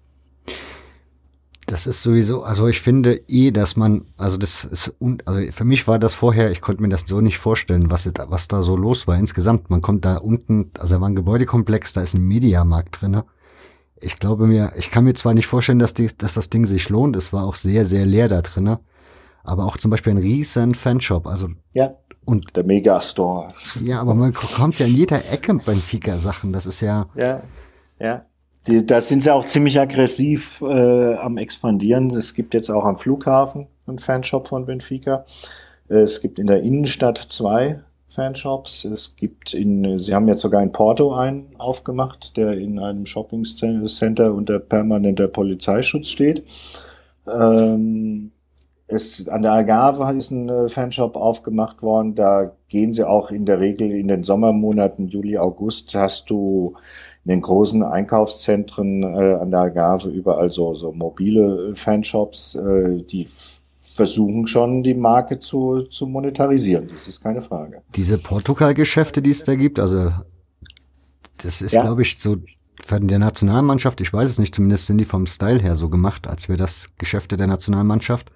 Das ist sowieso, also ich finde eh, dass man, also das ist, also für mich war das vorher, ich konnte mir das so nicht vorstellen, was, was da so los war insgesamt. Man kommt da unten, also da war ein Gebäudekomplex, da ist ein Mediamarkt drinne ich glaube mir, ich kann mir zwar nicht vorstellen, dass, die, dass das Ding sich lohnt, es war auch sehr, sehr leer da drinnen, aber auch zum Beispiel ein riesen Fanshop, also ja. Und der Megastore. Ja, aber man kommt ja in jeder Ecke Benfica-Sachen. Das ist ja. Ja, ja. Die, da sind sie auch ziemlich aggressiv äh, am expandieren. Es gibt jetzt auch am Flughafen einen Fanshop von Benfica. Es gibt in der Innenstadt zwei Fanshops. Es gibt in, sie haben jetzt sogar in Porto einen aufgemacht, der in einem Shopping Center unter permanenter Polizeischutz steht. Ähm, es, an der Algarve ist ein äh, Fanshop aufgemacht worden. Da gehen sie auch in der Regel in den Sommermonaten, Juli, August, hast du in den großen Einkaufszentren äh, an der Algarve überall so, so mobile Fanshops, äh, die versuchen schon, die Marke zu, zu monetarisieren. Das ist keine Frage. Diese Portugal-Geschäfte, die es da gibt, also das ist, ja. glaube ich, so von der Nationalmannschaft, ich weiß es nicht, zumindest sind die vom Style her so gemacht, als wäre das Geschäfte der Nationalmannschaft,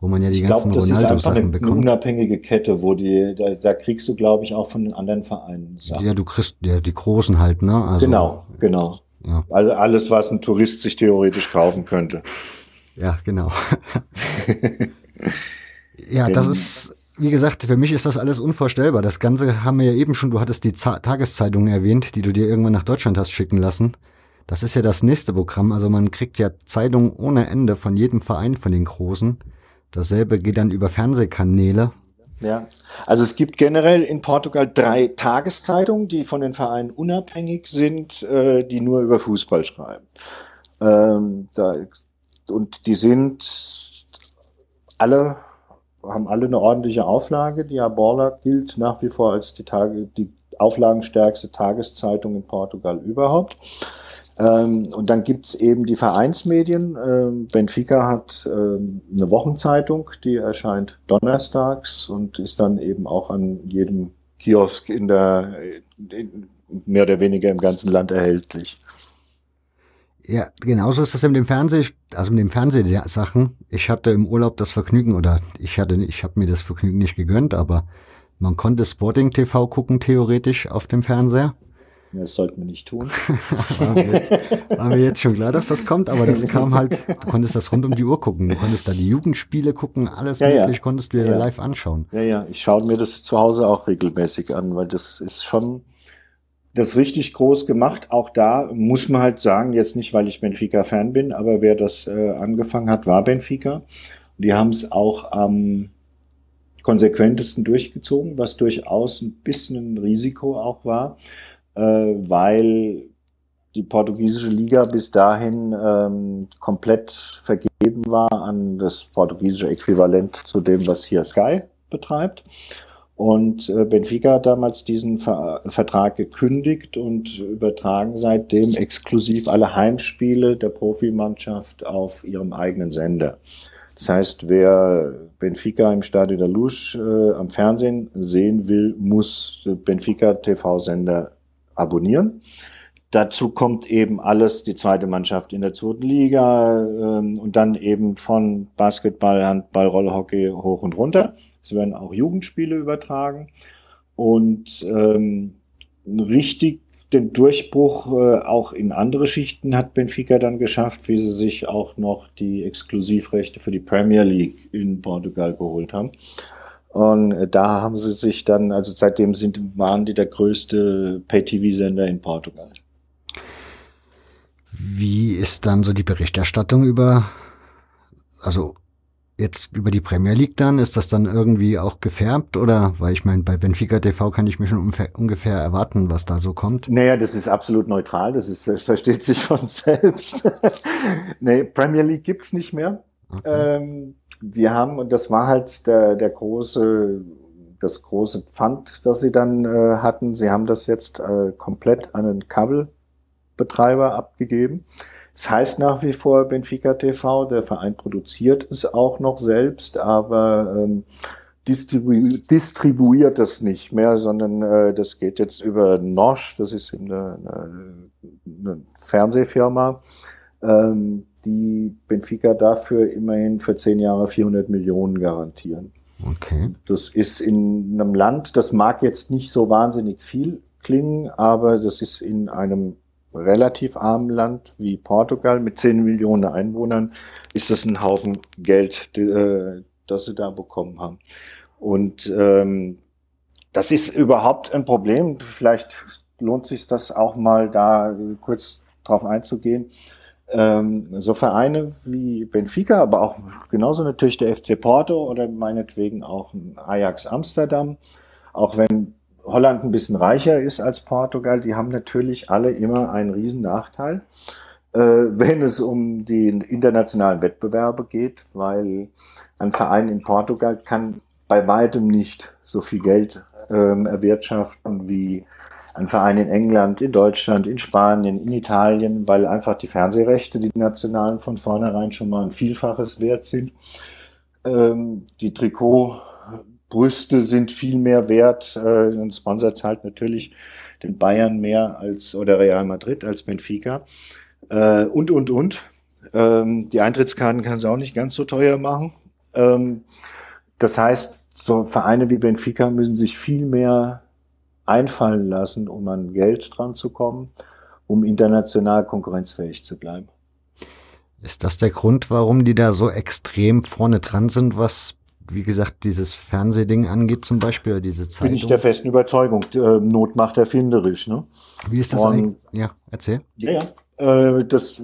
wo man ja die ich ganzen Ronaldo-Sachen bekommt. Eine unabhängige Kette, wo die, da, da kriegst du, glaube ich, auch von den anderen Vereinen Sachen. Ja, du kriegst ja die großen halt, ne? Also, genau, genau. Ja. Also alles, was ein Tourist sich theoretisch kaufen könnte. Ja, genau. ja, das ist, wie gesagt, für mich ist das alles unvorstellbar. Das Ganze haben wir ja eben schon, du hattest die Z Tageszeitungen erwähnt, die du dir irgendwann nach Deutschland hast schicken lassen. Das ist ja das nächste Programm. Also man kriegt ja Zeitungen ohne Ende von jedem Verein von den Großen. Dasselbe geht dann über Fernsehkanäle. Ja, also es gibt generell in Portugal drei Tageszeitungen, die von den Vereinen unabhängig sind, äh, die nur über Fußball schreiben. Ähm, da und die sind alle, haben alle eine ordentliche Auflage. Die Aborla gilt nach wie vor als die, Tage, die auflagenstärkste Tageszeitung in Portugal überhaupt. Ähm, und dann gibt's eben die Vereinsmedien. Ähm, Benfica hat ähm, eine Wochenzeitung, die erscheint donnerstags und ist dann eben auch an jedem Kiosk in der, in, mehr oder weniger im ganzen Land erhältlich. Ja, genauso ist das mit dem Fernseh, also mit dem Fernsehsachen. Ich hatte im Urlaub das Vergnügen oder ich hatte, ich habe mir das Vergnügen nicht gegönnt, aber man konnte Sporting TV gucken theoretisch auf dem Fernseher. Das sollten wir nicht tun. war, mir jetzt, war mir jetzt schon klar, dass das kommt, aber das kam halt, du konntest das rund um die Uhr gucken. Du konntest da die Jugendspiele gucken, alles ja, möglich, ja. konntest du dir ja. live anschauen. Ja, ja, ich schaue mir das zu Hause auch regelmäßig an, weil das ist schon, das richtig groß gemacht. Auch da muss man halt sagen, jetzt nicht, weil ich Benfica-Fan bin, aber wer das äh, angefangen hat, war Benfica. Und die haben es auch am konsequentesten durchgezogen, was durchaus ein bisschen ein Risiko auch war, weil die portugiesische Liga bis dahin ähm, komplett vergeben war an das portugiesische Äquivalent zu dem, was hier Sky betreibt. Und äh, Benfica hat damals diesen Ver Vertrag gekündigt und übertragen seitdem exklusiv alle Heimspiele der Profimannschaft auf ihrem eigenen Sender. Das heißt, wer Benfica im Stadio da Luz äh, am Fernsehen sehen will, muss Benfica TV-Sender abonnieren. Dazu kommt eben alles, die zweite Mannschaft in der zweiten Liga ähm, und dann eben von Basketball, Handball, Rollhockey hoch und runter. Es werden auch Jugendspiele übertragen und ähm, richtig den Durchbruch äh, auch in andere Schichten hat Benfica dann geschafft, wie sie sich auch noch die Exklusivrechte für die Premier League in Portugal geholt haben. Und äh, da haben sie sich dann, also seitdem sind, waren die der größte Pay-TV-Sender in Portugal. Wie ist dann so die Berichterstattung über, also jetzt über die Premier League dann? Ist das dann irgendwie auch gefärbt oder? Weil ich meine, bei Benfica TV kann ich mir schon ungefähr erwarten, was da so kommt. Naja, das ist absolut neutral, das ist, das versteht sich von selbst. nee, Premier League gibt's nicht mehr. Okay. Ähm, die haben, und das war halt der, der große, das große Pfand, das sie dann äh, hatten. Sie haben das jetzt äh, komplett an einen Kabel Betreiber abgegeben. Es heißt nach wie vor Benfica TV, der Verein produziert es auch noch selbst, aber ähm, distribu distribuiert das nicht mehr, sondern äh, das geht jetzt über Nosh, das ist eine, eine, eine Fernsehfirma, ähm, die Benfica dafür immerhin für zehn Jahre 400 Millionen garantieren. Okay. Das ist in einem Land, das mag jetzt nicht so wahnsinnig viel klingen, aber das ist in einem relativ armen Land wie Portugal mit 10 Millionen Einwohnern ist das ein Haufen Geld, äh, das sie da bekommen haben. Und ähm, das ist überhaupt ein Problem. Vielleicht lohnt sich das auch mal da kurz drauf einzugehen. Ähm, so Vereine wie Benfica, aber auch genauso natürlich der FC Porto oder meinetwegen auch Ajax Amsterdam, auch wenn Holland ein bisschen reicher ist als Portugal, die haben natürlich alle immer einen riesen Nachteil, äh, wenn es um die internationalen Wettbewerbe geht, weil ein Verein in Portugal kann bei weitem nicht so viel Geld ähm, erwirtschaften wie ein Verein in England, in Deutschland, in Spanien, in Italien, weil einfach die Fernsehrechte, die nationalen von vornherein schon mal ein Vielfaches wert sind. Ähm, die Trikot Brüste sind viel mehr wert. Äh, ein Sponsor zahlt natürlich den Bayern mehr als oder Real Madrid als Benfica. Äh, und, und, und. Ähm, die Eintrittskarten kann es auch nicht ganz so teuer machen. Ähm, das heißt, so Vereine wie Benfica müssen sich viel mehr einfallen lassen, um an Geld dran zu kommen, um international konkurrenzfähig zu bleiben. Ist das der Grund, warum die da so extrem vorne dran sind, was wie gesagt, dieses Fernsehding angeht zum Beispiel, oder diese Zeitung. Bin ich der festen Überzeugung, äh, Not macht erfinderisch. Ne? Wie ist das Und, eigentlich? Ja, erzähl. Ja, ja. Äh, das,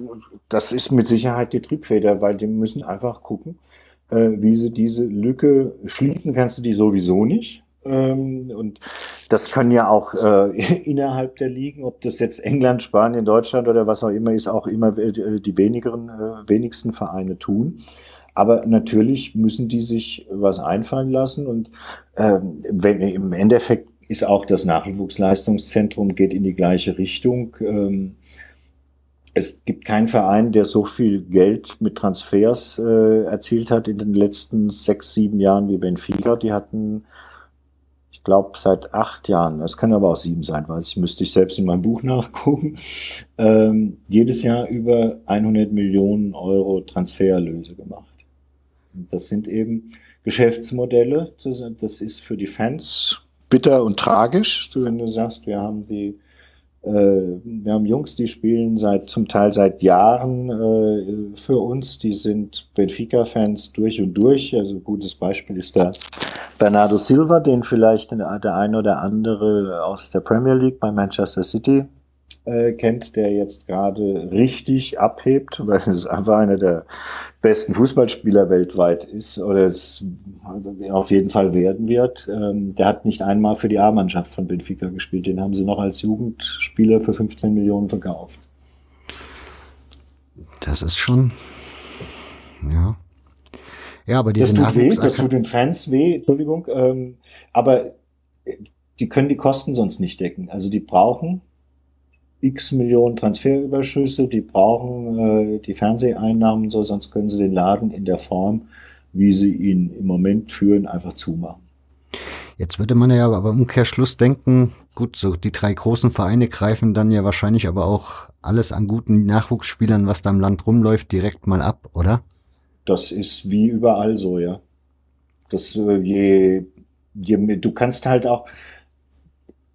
das ist mit Sicherheit die Triebfeder, weil die müssen einfach gucken, äh, wie sie diese Lücke schließen kannst du die sowieso nicht. Ähm, und das können ja auch äh, innerhalb der Ligen, ob das jetzt England, Spanien, Deutschland oder was auch immer ist, auch immer äh, die wenigeren, äh, wenigsten Vereine tun. Aber natürlich müssen die sich was einfallen lassen und ähm, wenn, im Endeffekt ist auch das Nachwuchsleistungszentrum geht in die gleiche Richtung. Ähm, es gibt keinen Verein, der so viel Geld mit Transfers äh, erzielt hat in den letzten sechs, sieben Jahren wie Benfica. Die hatten, ich glaube, seit acht Jahren, das kann aber auch sieben sein, weiß ich, müsste ich selbst in meinem Buch nachgucken, ähm, jedes Jahr über 100 Millionen Euro Transfererlöse gemacht. Das sind eben Geschäftsmodelle. Das ist für die Fans bitter und tragisch, wenn du sagst, wir haben die wir haben Jungs, die spielen seit zum Teil seit Jahren äh, für uns. Die sind Benfica-Fans durch und durch. Also gutes Beispiel ist der Bernardo Silva, den vielleicht der eine oder andere aus der Premier League bei Manchester City äh, kennt, der jetzt gerade richtig abhebt, weil es einfach einer der besten Fußballspieler weltweit ist oder es auf jeden Fall werden wird. Ähm, der hat nicht einmal für die A-Mannschaft von Benfica gespielt, den haben sie noch als Jugendspieler für 15 Millionen verkauft. Das ist schon, ja. Ja, aber diese das tut weh, das tut den Fans weh, Entschuldigung, ähm, aber die können die Kosten sonst nicht decken. Also die brauchen x Millionen Transferüberschüsse, die brauchen äh, die Fernseheinnahmen, so sonst können sie den Laden in der Form, wie sie ihn im Moment führen, einfach zumachen. Jetzt würde man ja aber im Umkehrschluss denken, gut, so die drei großen Vereine greifen dann ja wahrscheinlich aber auch alles an guten Nachwuchsspielern, was da im Land rumläuft, direkt mal ab, oder? Das ist wie überall so, ja. Das äh, je, je du kannst halt auch,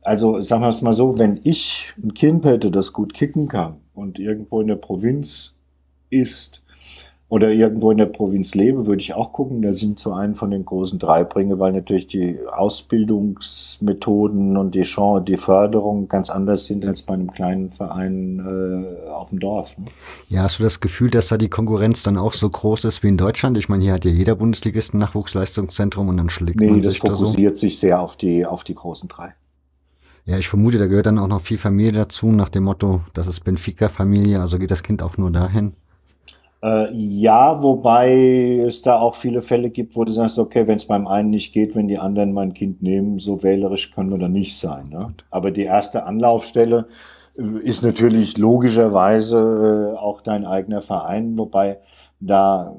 also sagen wir es mal so, wenn ich ein Kind hätte, das gut kicken kann und irgendwo in der Provinz ist, oder irgendwo in der Provinz lebe, würde ich auch gucken, dass ich ihn zu einem von den großen drei bringe, weil natürlich die Ausbildungsmethoden und die Chance, die Förderung ganz anders sind als bei einem kleinen Verein äh, auf dem Dorf. Ne? Ja, hast du das Gefühl, dass da die Konkurrenz dann auch so groß ist wie in Deutschland? Ich meine, hier hat ja jeder Bundesligist ein Nachwuchsleistungszentrum und dann schlägt nee, man sich da so. Nee, das fokussiert sich sehr auf die, auf die großen drei. Ja, ich vermute, da gehört dann auch noch viel Familie dazu, nach dem Motto, das ist Benfica-Familie, also geht das Kind auch nur dahin. Äh, ja, wobei es da auch viele Fälle gibt, wo du sagst, okay, wenn es beim einen nicht geht, wenn die anderen mein Kind nehmen, so wählerisch können wir da nicht sein. Ne? Aber die erste Anlaufstelle äh, ist natürlich logischerweise äh, auch dein eigener Verein, wobei da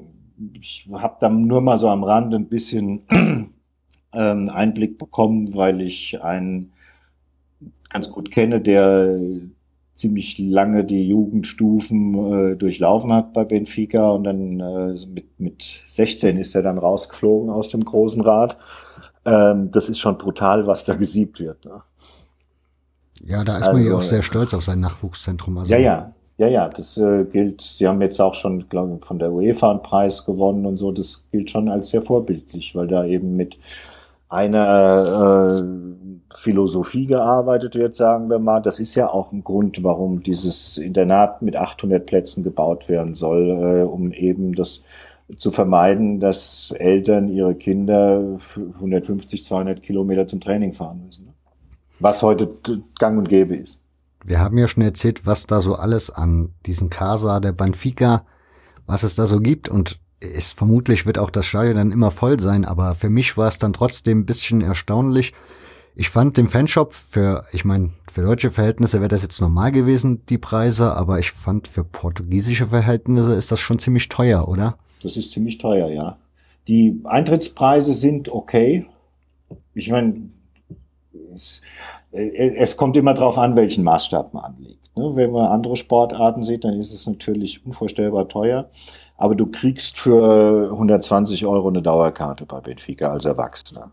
ich habe da nur mal so am Rand ein bisschen ähm, Einblick bekommen, weil ich einen ganz gut kenne, der ziemlich lange die Jugendstufen äh, durchlaufen hat bei Benfica und dann äh, mit, mit 16 ist er dann rausgeflogen aus dem großen Rad. Ähm, das ist schon brutal, was da gesiebt wird. Ne? Ja, da ist also, man ja auch sehr stolz auf sein Nachwuchszentrum. Also, ja, ja, ja, ja, das äh, gilt. Sie haben jetzt auch schon, glaube ich, von der UEFA einen Preis gewonnen und so. Das gilt schon als sehr vorbildlich, weil da eben mit einer äh, Philosophie gearbeitet wird, sagen wir mal. Das ist ja auch ein Grund, warum dieses Internat mit 800 Plätzen gebaut werden soll, äh, um eben das zu vermeiden, dass Eltern ihre Kinder 150, 200 Kilometer zum Training fahren müssen. Was heute gang und gäbe ist. Wir haben ja schon erzählt, was da so alles an diesen Casa der Banfica, was es da so gibt und ist, vermutlich wird auch das Stadion dann immer voll sein, aber für mich war es dann trotzdem ein bisschen erstaunlich. Ich fand den Fanshop für, ich meine, für deutsche Verhältnisse wäre das jetzt normal gewesen, die Preise, aber ich fand für portugiesische Verhältnisse ist das schon ziemlich teuer, oder? Das ist ziemlich teuer, ja. Die Eintrittspreise sind okay. Ich meine, es, äh, es kommt immer darauf an, welchen Maßstab man anlegt. Ne? Wenn man andere Sportarten sieht, dann ist es natürlich unvorstellbar teuer. Aber du kriegst für 120 Euro eine Dauerkarte bei Benfica als Erwachsener.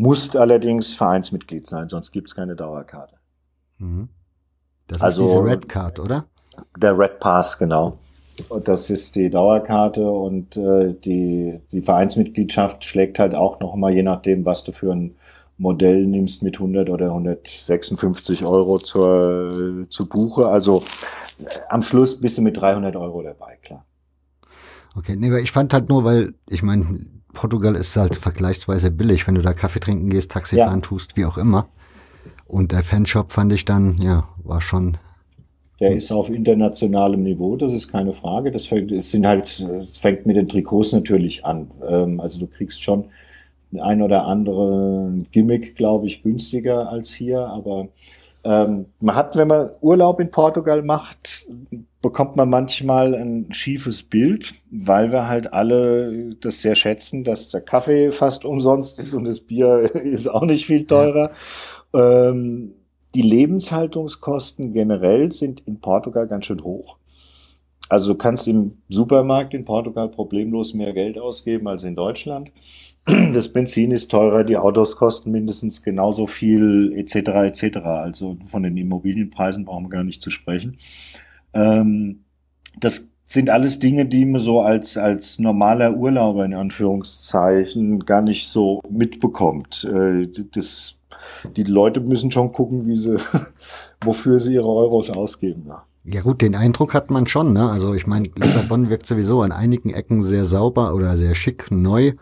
Musst allerdings Vereinsmitglied sein, sonst gibt's keine Dauerkarte. Mhm. Das also, ist diese Red Card, oder? Der Red Pass, genau. Und das ist die Dauerkarte und äh, die, die Vereinsmitgliedschaft schlägt halt auch noch mal, je nachdem, was du für ein Modell nimmst, mit 100 oder 156 Euro zur, zu Buche. Also äh, am Schluss bist du mit 300 Euro dabei, klar. Okay, nee, ich fand halt nur, weil, ich meine, Portugal ist halt vergleichsweise billig, wenn du da Kaffee trinken gehst, Taxi ja. fahren tust, wie auch immer. Und der Fanshop fand ich dann, ja, war schon. Der ist auf internationalem Niveau, das ist keine Frage. Das, das sind halt, es fängt mit den Trikots natürlich an. Ähm, also du kriegst schon ein oder andere Gimmick, glaube ich, günstiger als hier, aber ähm, man hat, wenn man Urlaub in Portugal macht, bekommt man manchmal ein schiefes Bild, weil wir halt alle das sehr schätzen, dass der Kaffee fast umsonst ist und das Bier ist auch nicht viel teurer. Ja. Ähm, die Lebenshaltungskosten generell sind in Portugal ganz schön hoch. Also du kannst im Supermarkt in Portugal problemlos mehr Geld ausgeben als in Deutschland. Das Benzin ist teurer, die Autos kosten mindestens genauso viel etc. etc. Also von den Immobilienpreisen brauchen wir gar nicht zu sprechen. Ähm, das sind alles Dinge, die man so als, als normaler Urlauber in Anführungszeichen gar nicht so mitbekommt. Äh, das, die Leute müssen schon gucken, wie sie, wofür sie ihre Euros ausgeben. Ja. Ja gut, den Eindruck hat man schon. Ne? Also ich meine, Lissabon wirkt sowieso an einigen Ecken sehr sauber oder sehr schick, neu.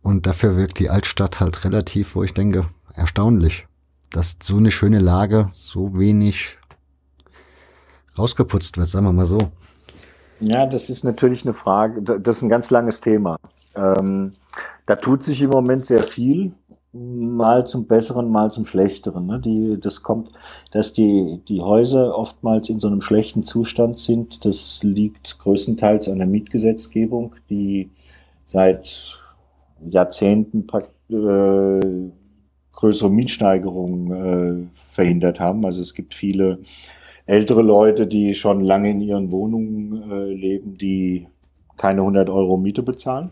Und dafür wirkt die Altstadt halt relativ, wo ich denke, erstaunlich, dass so eine schöne Lage so wenig rausgeputzt wird, sagen wir mal so. Ja, das ist natürlich eine Frage, das ist ein ganz langes Thema. Ähm, da tut sich im Moment sehr viel, mal zum Besseren, mal zum Schlechteren. Ne? Die, das kommt, dass die, die Häuser oftmals in so einem schlechten Zustand sind. Das liegt größtenteils an der Mietgesetzgebung, die seit Jahrzehnten äh, größere Mietsteigerungen äh, verhindert haben. Also es gibt viele ältere Leute, die schon lange in ihren Wohnungen äh, leben, die keine 100 Euro Miete bezahlen.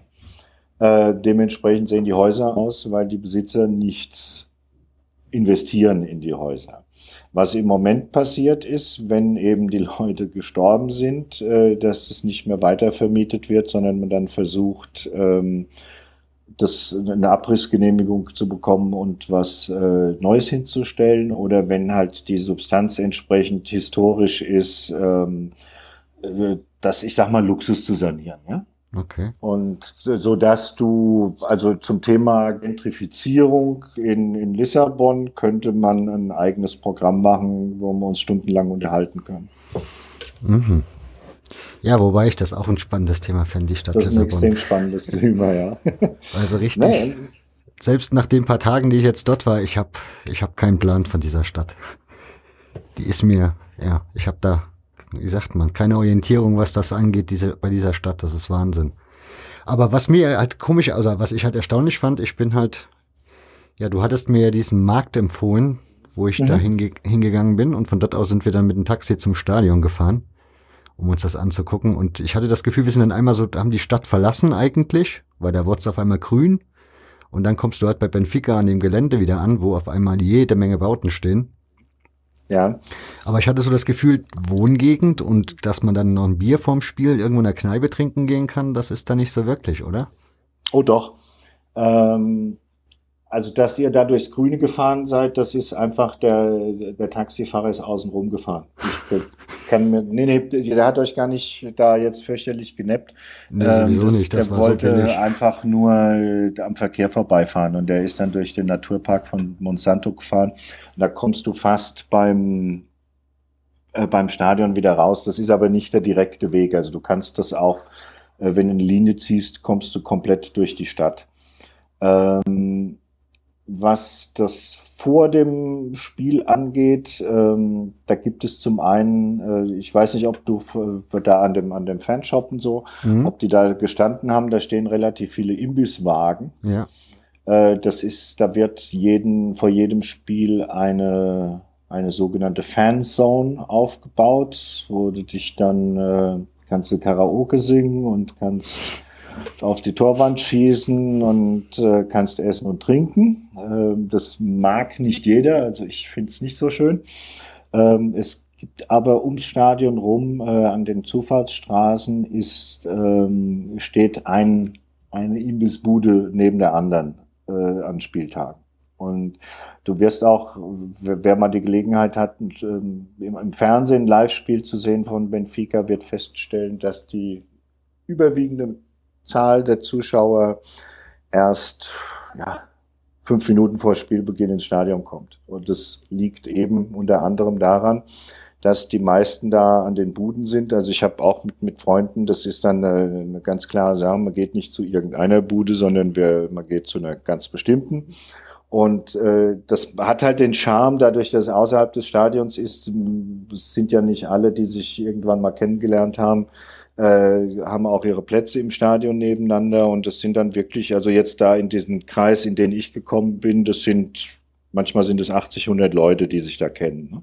Äh, dementsprechend sehen die Häuser aus, weil die Besitzer nichts investieren in die Häuser. Was im Moment passiert ist, wenn eben die Leute gestorben sind, äh, dass es nicht mehr weiter vermietet wird, sondern man dann versucht, ähm, das, eine Abrissgenehmigung zu bekommen und was äh, Neues hinzustellen oder wenn halt die Substanz entsprechend historisch ist, ähm, äh, das, ich sag mal, Luxus zu sanieren, ja. Okay. Und so dass du, also zum Thema Gentrifizierung in, in Lissabon könnte man ein eigenes Programm machen, wo wir uns stundenlang unterhalten können. Mhm. Ja, wobei ich das auch ein spannendes Thema fände, die Stadt Das ist ein extrem spannendes Thema, ja. Also richtig. Nee. Selbst nach den paar Tagen, die ich jetzt dort war, ich habe ich hab keinen Plan von dieser Stadt. Die ist mir, ja, ich habe da, wie sagt man, keine Orientierung, was das angeht, diese, bei dieser Stadt. Das ist Wahnsinn. Aber was mir halt komisch, also was ich halt erstaunlich fand, ich bin halt, ja, du hattest mir ja diesen Markt empfohlen, wo ich mhm. da hinge hingegangen bin und von dort aus sind wir dann mit dem Taxi zum Stadion gefahren um uns das anzugucken. Und ich hatte das Gefühl, wir sind dann einmal so, haben die Stadt verlassen eigentlich, weil da wurde es auf einmal grün. Und dann kommst du halt bei Benfica an dem Gelände wieder an, wo auf einmal jede Menge Bauten stehen. Ja. Aber ich hatte so das Gefühl, Wohngegend und dass man dann noch ein Bier vorm Spiel irgendwo in der Kneipe trinken gehen kann, das ist da nicht so wirklich, oder? Oh doch. Ähm, also, dass ihr da durchs Grüne gefahren seid, das ist einfach der, der Taxifahrer ist außen rum gefahren. Ich kann mir, nee, nee, der hat euch gar nicht da jetzt fürchterlich geneppt. Nee, sowieso ähm, das, nicht. Das der wollte so einfach nur am Verkehr vorbeifahren und der ist dann durch den Naturpark von Monsanto gefahren. Und da kommst du fast beim, äh, beim Stadion wieder raus. Das ist aber nicht der direkte Weg. Also du kannst das auch, äh, wenn du eine Linie ziehst, kommst du komplett durch die Stadt. Ähm, was das vor dem Spiel angeht, ähm, da gibt es zum einen, äh, ich weiß nicht, ob du da an dem, an dem Fanshop und so, mhm. ob die da gestanden haben, da stehen relativ viele Imbisswagen. Ja. Äh, das ist, da wird jeden, vor jedem Spiel eine, eine sogenannte Fanzone aufgebaut, wo du dich dann, äh, kannst du Karaoke singen und kannst auf die Torwand schießen und äh, kannst essen und trinken. Ähm, das mag nicht jeder, also ich finde es nicht so schön. Ähm, es gibt aber ums Stadion rum, äh, an den Zufahrtsstraßen, ist, ähm, steht ein, eine Imbissbude neben der anderen äh, an Spieltagen. Und du wirst auch, wer mal die Gelegenheit hat, ähm, im Fernsehen ein Live-Spiel zu sehen von Benfica, wird feststellen, dass die überwiegende Zahl der Zuschauer erst ja, fünf Minuten vor Spielbeginn ins Stadion kommt. Und das liegt eben unter anderem daran, dass die meisten da an den Buden sind. Also ich habe auch mit, mit Freunden, das ist dann eine, eine ganz klare Sache, man geht nicht zu irgendeiner Bude, sondern wir, man geht zu einer ganz bestimmten. Und äh, das hat halt den Charme, dadurch, dass außerhalb des Stadions ist, es sind ja nicht alle, die sich irgendwann mal kennengelernt haben, äh, haben auch ihre Plätze im Stadion nebeneinander und das sind dann wirklich, also jetzt da in diesem Kreis, in den ich gekommen bin, das sind, manchmal sind es 80, 100 Leute, die sich da kennen. Ne?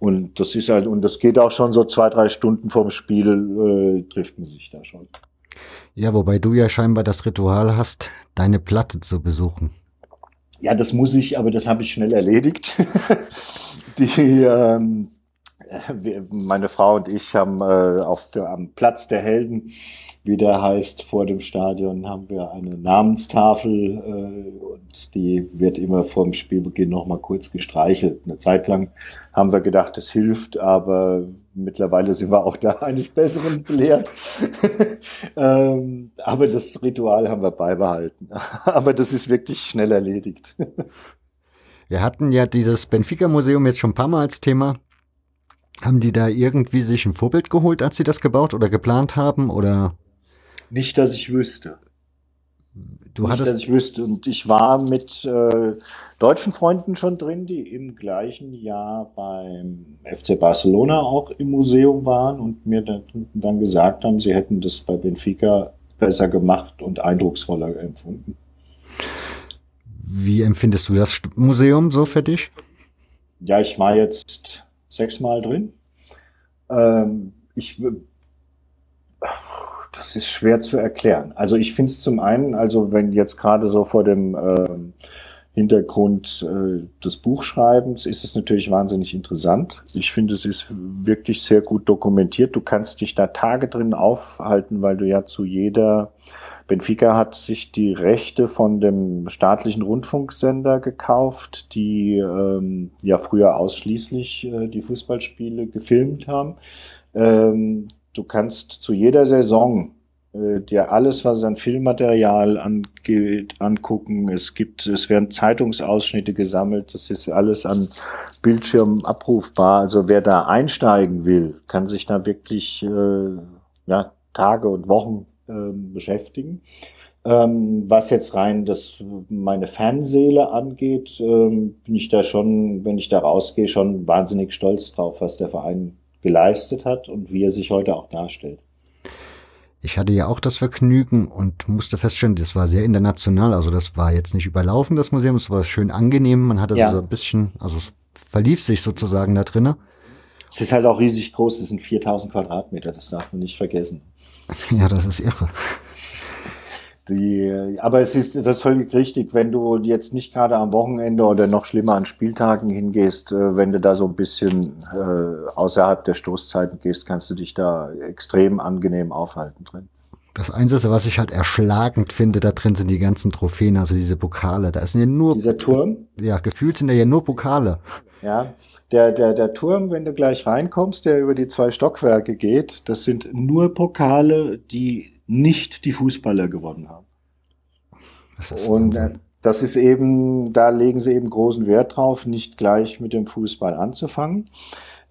Und das ist halt, und das geht auch schon so zwei, drei Stunden vorm Spiel, äh, trifft man sich da schon. Ja, wobei du ja scheinbar das Ritual hast, deine Platte zu besuchen. Ja, das muss ich, aber das habe ich schnell erledigt. die, ähm, meine Frau und ich haben äh, auf der, am Platz der Helden, wie der heißt, vor dem Stadion, haben wir eine Namenstafel äh, und die wird immer vor dem Spielbeginn nochmal kurz gestreichelt. Eine Zeit lang haben wir gedacht, das hilft, aber mittlerweile sind wir auch da eines Besseren belehrt. ähm, aber das Ritual haben wir beibehalten. aber das ist wirklich schnell erledigt. wir hatten ja dieses Benfica-Museum jetzt schon ein paar Mal als Thema. Haben die da irgendwie sich ein Vorbild geholt, als sie das gebaut oder geplant haben? Oder? Nicht, dass ich wüsste. Du Nicht, hattest dass ich wüsste. Und ich war mit äh, deutschen Freunden schon drin, die im gleichen Jahr beim FC Barcelona auch im Museum waren und mir dann, dann gesagt haben, sie hätten das bei Benfica besser gemacht und eindrucksvoller empfunden. Wie empfindest du das Museum so für dich? Ja, ich war jetzt sechsmal drin. Ähm, ich, das ist schwer zu erklären. Also ich finde es zum einen, also wenn jetzt gerade so vor dem ähm, Hintergrund äh, des Buchschreibens ist es natürlich wahnsinnig interessant. Ich finde, es ist wirklich sehr gut dokumentiert. Du kannst dich da Tage drin aufhalten, weil du ja zu jeder Benfica hat sich die Rechte von dem staatlichen Rundfunksender gekauft, die ähm, ja früher ausschließlich äh, die Fußballspiele gefilmt haben. Ähm, du kannst zu jeder Saison äh, dir alles, was an Filmmaterial angeht, angucken. Es gibt, es werden Zeitungsausschnitte gesammelt. Das ist alles an Bildschirmen abrufbar. Also wer da einsteigen will, kann sich da wirklich äh, ja, Tage und Wochen beschäftigen. Ähm, was jetzt rein das meine Fanseele angeht, ähm, bin ich da schon, wenn ich da rausgehe, schon wahnsinnig stolz drauf, was der Verein geleistet hat und wie er sich heute auch darstellt. Ich hatte ja auch das Vergnügen und musste feststellen, das war sehr international. Also das war jetzt nicht überlaufen, das Museum, es war schön angenehm. Man hatte ja. so ein bisschen, also es verlief sich sozusagen da drinnen. Es ist halt auch riesig groß, es sind 4000 Quadratmeter, das darf man nicht vergessen. Ja, das ist irre. Die, aber es ist das ist völlig richtig, wenn du jetzt nicht gerade am Wochenende oder noch schlimmer an Spieltagen hingehst, äh, wenn du da so ein bisschen äh, außerhalb der Stoßzeiten gehst, kannst du dich da extrem angenehm aufhalten drin. Das Einzige, was ich halt erschlagend finde, da drin sind die ganzen Trophäen, also diese Pokale. Da sind ja nur. Dieser Turm? Ja, gefühlt sind da ja nur Pokale. Ja, der, der, der Turm, wenn du gleich reinkommst, der über die zwei Stockwerke geht, das sind nur Pokale, die nicht die Fußballer gewonnen haben. Das ist Und äh, das ist eben, da legen sie eben großen Wert drauf, nicht gleich mit dem Fußball anzufangen.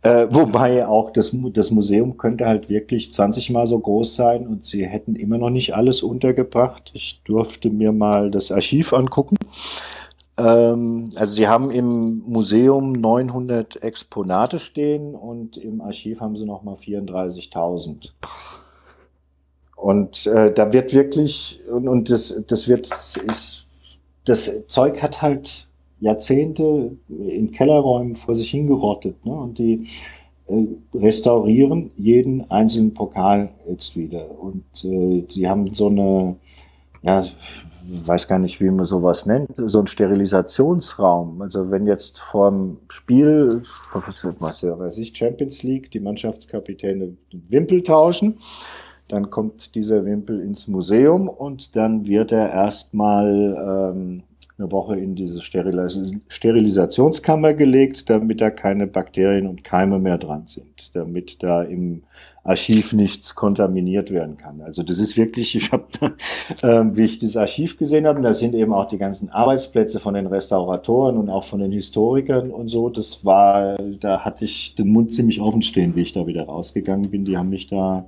Äh, wobei auch das, das Museum könnte halt wirklich 20 mal so groß sein und sie hätten immer noch nicht alles untergebracht. Ich durfte mir mal das Archiv angucken. Ähm, also sie haben im Museum 900 Exponate stehen und im Archiv haben sie noch mal 34.000. Und äh, da wird wirklich, und, und das, das wird, ist, das Zeug hat halt Jahrzehnte in Kellerräumen vor sich hingerottet. Ne? Und die äh, restaurieren jeden einzelnen Pokal jetzt wieder. Und äh, die haben so eine, ja, weiß gar nicht, wie man sowas nennt, so ein Sterilisationsraum. Also wenn jetzt vorm Spiel, was weiß ich, Champions League, die Mannschaftskapitäne Wimpel tauschen, dann kommt dieser Wimpel ins Museum und dann wird er erstmal ähm, eine Woche in diese Sterilis Sterilisationskammer gelegt, damit da keine Bakterien und Keime mehr dran sind, damit da im Archiv nichts kontaminiert werden kann. Also das ist wirklich, ich habe, äh, wie ich das Archiv gesehen habe, da sind eben auch die ganzen Arbeitsplätze von den Restauratoren und auch von den Historikern und so. Das war, da hatte ich den Mund ziemlich offen stehen, wie ich da wieder rausgegangen bin. Die haben mich da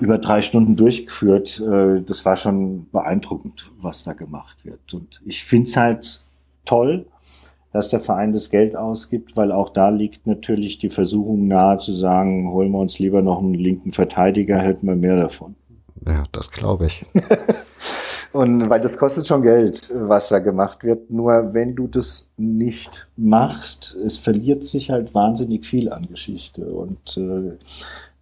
über drei Stunden durchgeführt. Äh, das war schon beeindruckend, was da gemacht wird. Und ich finde es halt toll, dass der Verein das Geld ausgibt, weil auch da liegt natürlich die Versuchung nahe zu sagen, holen wir uns lieber noch einen linken Verteidiger, hätten wir mehr davon. Ja, das glaube ich. Und weil das kostet schon Geld, was da gemacht wird. Nur wenn du das nicht machst, es verliert sich halt wahnsinnig viel an Geschichte. Und äh,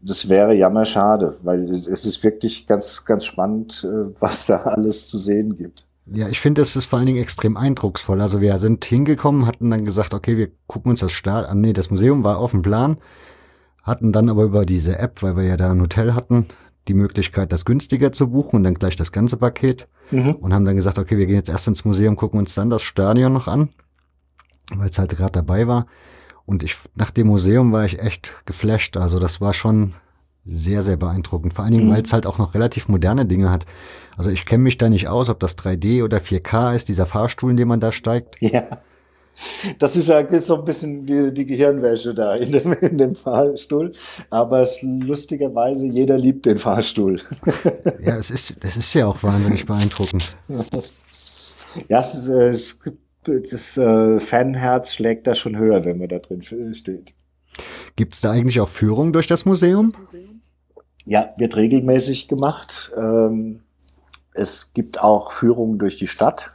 das wäre jammerschade, weil es ist wirklich ganz, ganz spannend, äh, was da alles zu sehen gibt. Ja, ich finde, es ist vor allen Dingen extrem eindrucksvoll. Also wir sind hingekommen, hatten dann gesagt, okay, wir gucken uns das Start an. Nee, das Museum war auf dem Plan, hatten dann aber über diese App, weil wir ja da ein Hotel hatten, die Möglichkeit, das günstiger zu buchen und dann gleich das ganze Paket. Mhm. Und haben dann gesagt, okay, wir gehen jetzt erst ins Museum, gucken uns dann das Stadion noch an, weil es halt gerade dabei war. Und ich, nach dem Museum war ich echt geflasht. Also das war schon sehr, sehr beeindruckend. Vor allen Dingen, mhm. weil es halt auch noch relativ moderne Dinge hat. Also ich kenne mich da nicht aus, ob das 3D oder 4K ist, dieser Fahrstuhl, in dem man da steigt. Ja. Das ist ja so ein bisschen die, die Gehirnwäsche da in dem, in dem, Fahrstuhl. Aber es, lustigerweise, jeder liebt den Fahrstuhl. Ja, es ist, das ist ja auch wahnsinnig beeindruckend. Ja, es, es, das äh, Fanherz schlägt da schon höher, wenn man da drin steht. Gibt es da eigentlich auch Führung durch das Museum? Ja, wird regelmäßig gemacht. Ähm, es gibt auch Führungen durch die Stadt.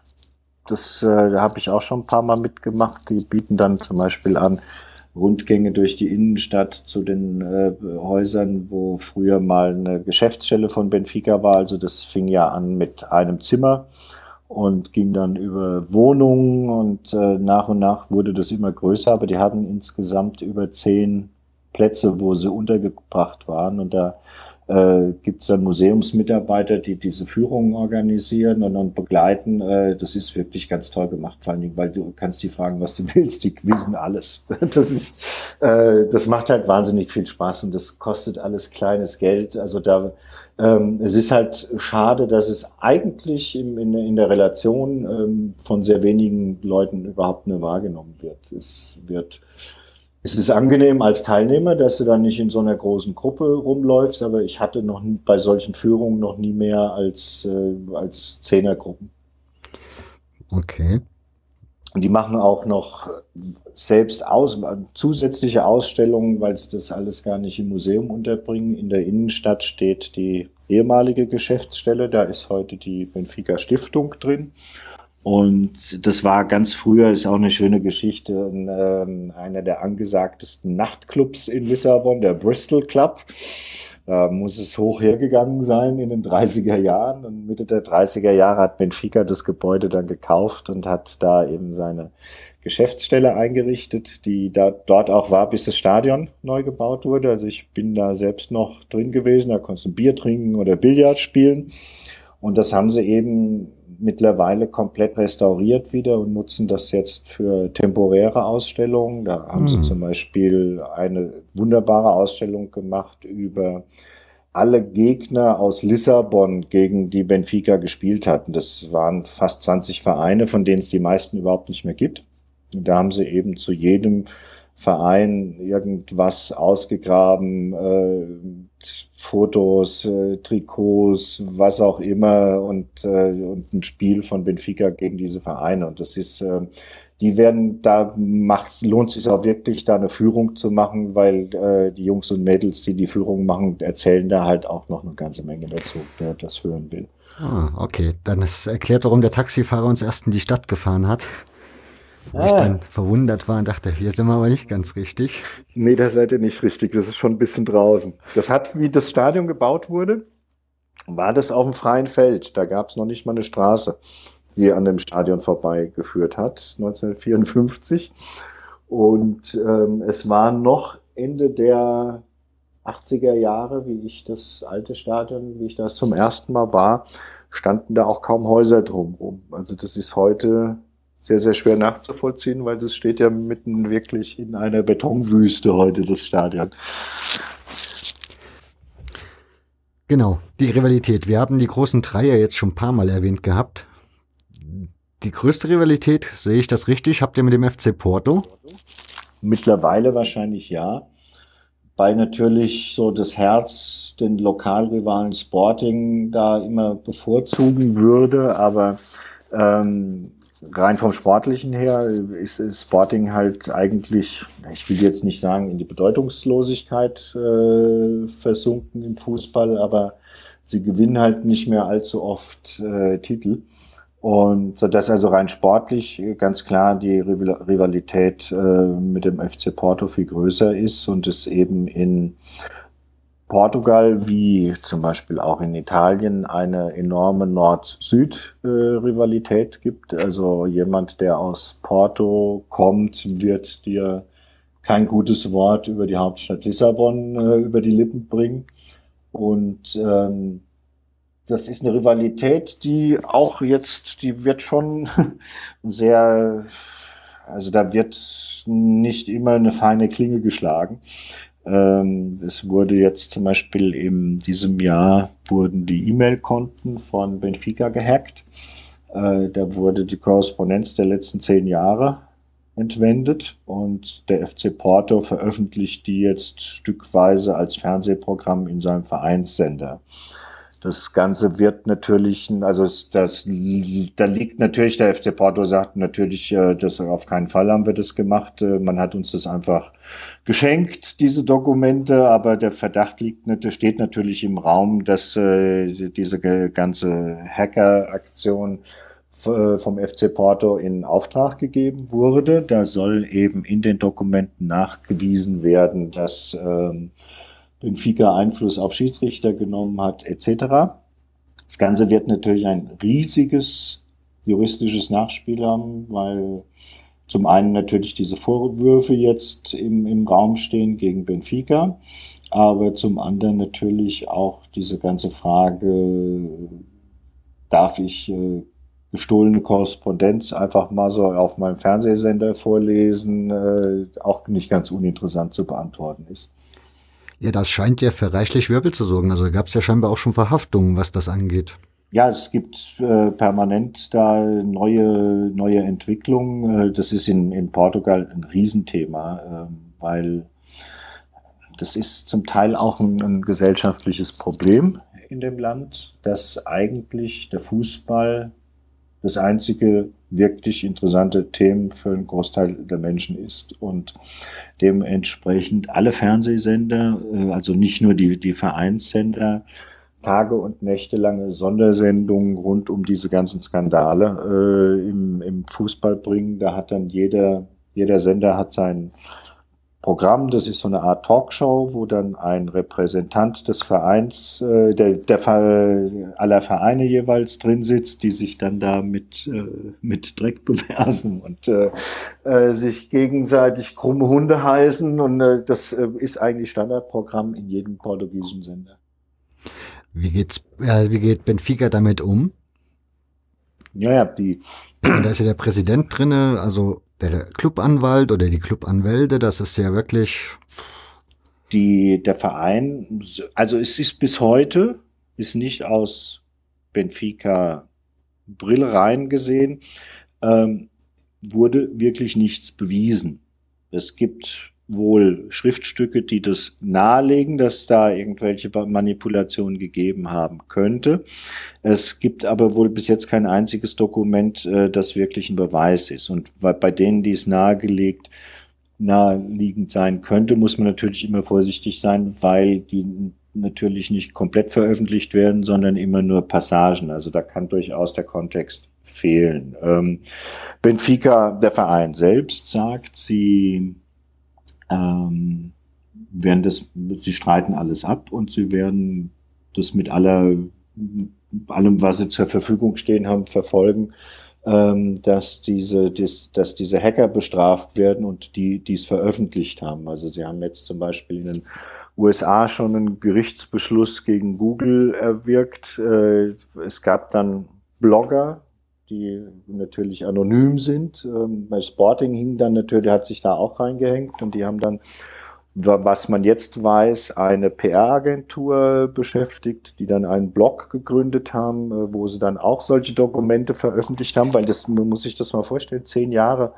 Das äh, habe ich auch schon ein paar Mal mitgemacht. Die bieten dann zum Beispiel an Rundgänge durch die Innenstadt zu den äh, Häusern, wo früher mal eine Geschäftsstelle von Benfica war. Also das fing ja an mit einem Zimmer und ging dann über Wohnungen und äh, nach und nach wurde das immer größer, aber die hatten insgesamt über zehn Plätze, wo sie untergebracht waren und da äh, gibt es dann Museumsmitarbeiter, die diese Führungen organisieren und dann begleiten. Äh, das ist wirklich ganz toll gemacht, vor allen Dingen, weil du kannst die fragen, was du willst, die wissen alles. Das ist, äh, das macht halt wahnsinnig viel Spaß und das kostet alles kleines Geld. Also da, ähm, es ist halt schade, dass es eigentlich im, in, in der Relation ähm, von sehr wenigen Leuten überhaupt nur wahrgenommen wird. Es wird es ist angenehm als Teilnehmer, dass du dann nicht in so einer großen Gruppe rumläufst, aber ich hatte noch nie, bei solchen Führungen noch nie mehr als, äh, als Zehnergruppen. Okay. Die machen auch noch selbst aus, zusätzliche Ausstellungen, weil sie das alles gar nicht im Museum unterbringen. In der Innenstadt steht die ehemalige Geschäftsstelle, da ist heute die Benfica Stiftung drin. Und das war ganz früher, ist auch eine schöne Geschichte, ähm, einer der angesagtesten Nachtclubs in Lissabon, der Bristol Club. Da muss es hoch hergegangen sein in den 30er Jahren. Und Mitte der 30er Jahre hat Benfica das Gebäude dann gekauft und hat da eben seine Geschäftsstelle eingerichtet, die da, dort auch war, bis das Stadion neu gebaut wurde. Also ich bin da selbst noch drin gewesen, da konntest du Bier trinken oder Billard spielen. Und das haben sie eben mittlerweile komplett restauriert wieder und nutzen das jetzt für temporäre Ausstellungen. Da haben mhm. sie zum Beispiel eine wunderbare Ausstellung gemacht über alle Gegner aus Lissabon, gegen die Benfica gespielt hatten. Das waren fast 20 Vereine, von denen es die meisten überhaupt nicht mehr gibt. Und da haben sie eben zu jedem Verein irgendwas ausgegraben, äh, Fotos, äh, Trikots, was auch immer und, äh, und ein Spiel von Benfica gegen diese Vereine. Und das ist, äh, die werden, da macht, lohnt sich auch wirklich, da eine Führung zu machen, weil äh, die Jungs und Mädels, die die Führung machen, erzählen da halt auch noch eine ganze Menge dazu, wer das hören will. Ah, okay. Dann ist erklärt, warum der Taxifahrer uns erst in die Stadt gefahren hat. Wo ah. ich dann verwundert war und dachte, hier sind wir aber nicht ganz richtig. Nee, da seid ihr nicht richtig. Das ist schon ein bisschen draußen. Das hat, wie das Stadion gebaut wurde, war das auf dem freien Feld. Da gab es noch nicht mal eine Straße, die an dem Stadion vorbeigeführt hat, 1954. Und ähm, es war noch Ende der 80er Jahre, wie ich das alte Stadion, wie ich das zum ersten Mal war, standen da auch kaum Häuser drumherum. Also das ist heute sehr, sehr schwer nachzuvollziehen, weil das steht ja mitten wirklich in einer Betonwüste heute, das Stadion. Genau, die Rivalität. Wir haben die großen Dreier jetzt schon ein paar Mal erwähnt gehabt. Die größte Rivalität, sehe ich das richtig, habt ihr mit dem FC Porto? Mittlerweile wahrscheinlich ja. Bei natürlich so das Herz den Lokalrivalen Sporting da immer bevorzugen würde, aber ähm, rein vom Sportlichen her ist, Sporting halt eigentlich, ich will jetzt nicht sagen, in die Bedeutungslosigkeit äh, versunken im Fußball, aber sie gewinnen halt nicht mehr allzu oft äh, Titel. Und so dass also rein sportlich ganz klar die Rivalität äh, mit dem FC Porto viel größer ist und es eben in Portugal wie zum Beispiel auch in Italien eine enorme Nord-Süd-Rivalität gibt. Also jemand, der aus Porto kommt, wird dir kein gutes Wort über die Hauptstadt Lissabon äh, über die Lippen bringen. Und ähm, das ist eine Rivalität, die auch jetzt, die wird schon sehr, also da wird nicht immer eine feine Klinge geschlagen. Ähm, es wurde jetzt zum Beispiel in diesem Jahr wurden die E-Mail-Konten von Benfica gehackt. Äh, da wurde die Korrespondenz der letzten zehn Jahre entwendet und der FC Porto veröffentlicht die jetzt stückweise als Fernsehprogramm in seinem Vereinssender. Das Ganze wird natürlich, also das, da liegt natürlich, der FC Porto sagt natürlich, äh, das auf keinen Fall haben wir das gemacht. Äh, man hat uns das einfach geschenkt, diese Dokumente, aber der Verdacht liegt, steht natürlich im Raum, dass äh, diese ganze Hacker-Aktion vom FC Porto in Auftrag gegeben wurde. Da soll eben in den Dokumenten nachgewiesen werden, dass ähm, Benfica Einfluss auf Schiedsrichter genommen hat, etc. Das Ganze wird natürlich ein riesiges juristisches Nachspiel haben, weil zum einen natürlich diese Vorwürfe jetzt im, im Raum stehen gegen Benfica, aber zum anderen natürlich auch diese ganze Frage, darf ich äh, gestohlene Korrespondenz einfach mal so auf meinem Fernsehsender vorlesen, äh, auch nicht ganz uninteressant zu beantworten ist. Ja, das scheint ja für reichlich Wirbel zu sorgen. Also gab es ja scheinbar auch schon Verhaftungen, was das angeht. Ja, es gibt äh, permanent da neue, neue Entwicklungen. Äh, das ist in, in Portugal ein Riesenthema, äh, weil das ist zum Teil auch ein, ein gesellschaftliches Problem in dem Land, dass eigentlich der Fußball das einzige wirklich interessante Themen für einen Großteil der Menschen ist. Und dementsprechend alle Fernsehsender, äh, also nicht nur die, die Vereinssender, Tage und Nächte lange Sondersendungen rund um diese ganzen Skandale äh, im, im Fußball bringen. Da hat dann jeder, jeder Sender hat sein Programm. Das ist so eine Art Talkshow, wo dann ein Repräsentant des Vereins, äh, der, der aller Vereine jeweils drin sitzt, die sich dann da mit, äh, mit Dreck bewerfen und äh, äh, sich gegenseitig krumme Hunde heißen. Und äh, das äh, ist eigentlich Standardprogramm in jedem portugiesischen Sender. Wie geht's, äh, wie geht Benfica damit um? Ja, ja, die. Da ist ja der Präsident drinne, also der Clubanwalt oder die Clubanwälte, das ist ja wirklich. Die, der Verein, also es ist bis heute, ist nicht aus Benfica Brille rein gesehen, ähm, wurde wirklich nichts bewiesen. Es gibt wohl Schriftstücke, die das nahelegen, dass da irgendwelche Manipulationen gegeben haben könnte. Es gibt aber wohl bis jetzt kein einziges Dokument, äh, das wirklich ein Beweis ist. Und bei denen, die es nahegelegt, naheliegend sein könnte, muss man natürlich immer vorsichtig sein, weil die natürlich nicht komplett veröffentlicht werden, sondern immer nur Passagen. Also da kann durchaus der Kontext fehlen. Ähm, Benfica, der Verein selbst, sagt, sie ähm, werden das, sie streiten alles ab und sie werden das mit aller, allem, was sie zur Verfügung stehen haben, verfolgen, ähm, dass diese, dass, dass diese Hacker bestraft werden und die, die es veröffentlicht haben. Also sie haben jetzt zum Beispiel in den USA schon einen Gerichtsbeschluss gegen Google erwirkt. Äh, es gab dann Blogger, die natürlich anonym sind. Ähm, bei Sporting hing dann natürlich, hat sich da auch reingehängt und die haben dann, was man jetzt weiß, eine PR-Agentur beschäftigt, die dann einen Blog gegründet haben, äh, wo sie dann auch solche Dokumente veröffentlicht haben, weil das, man muss sich das mal vorstellen, zehn Jahre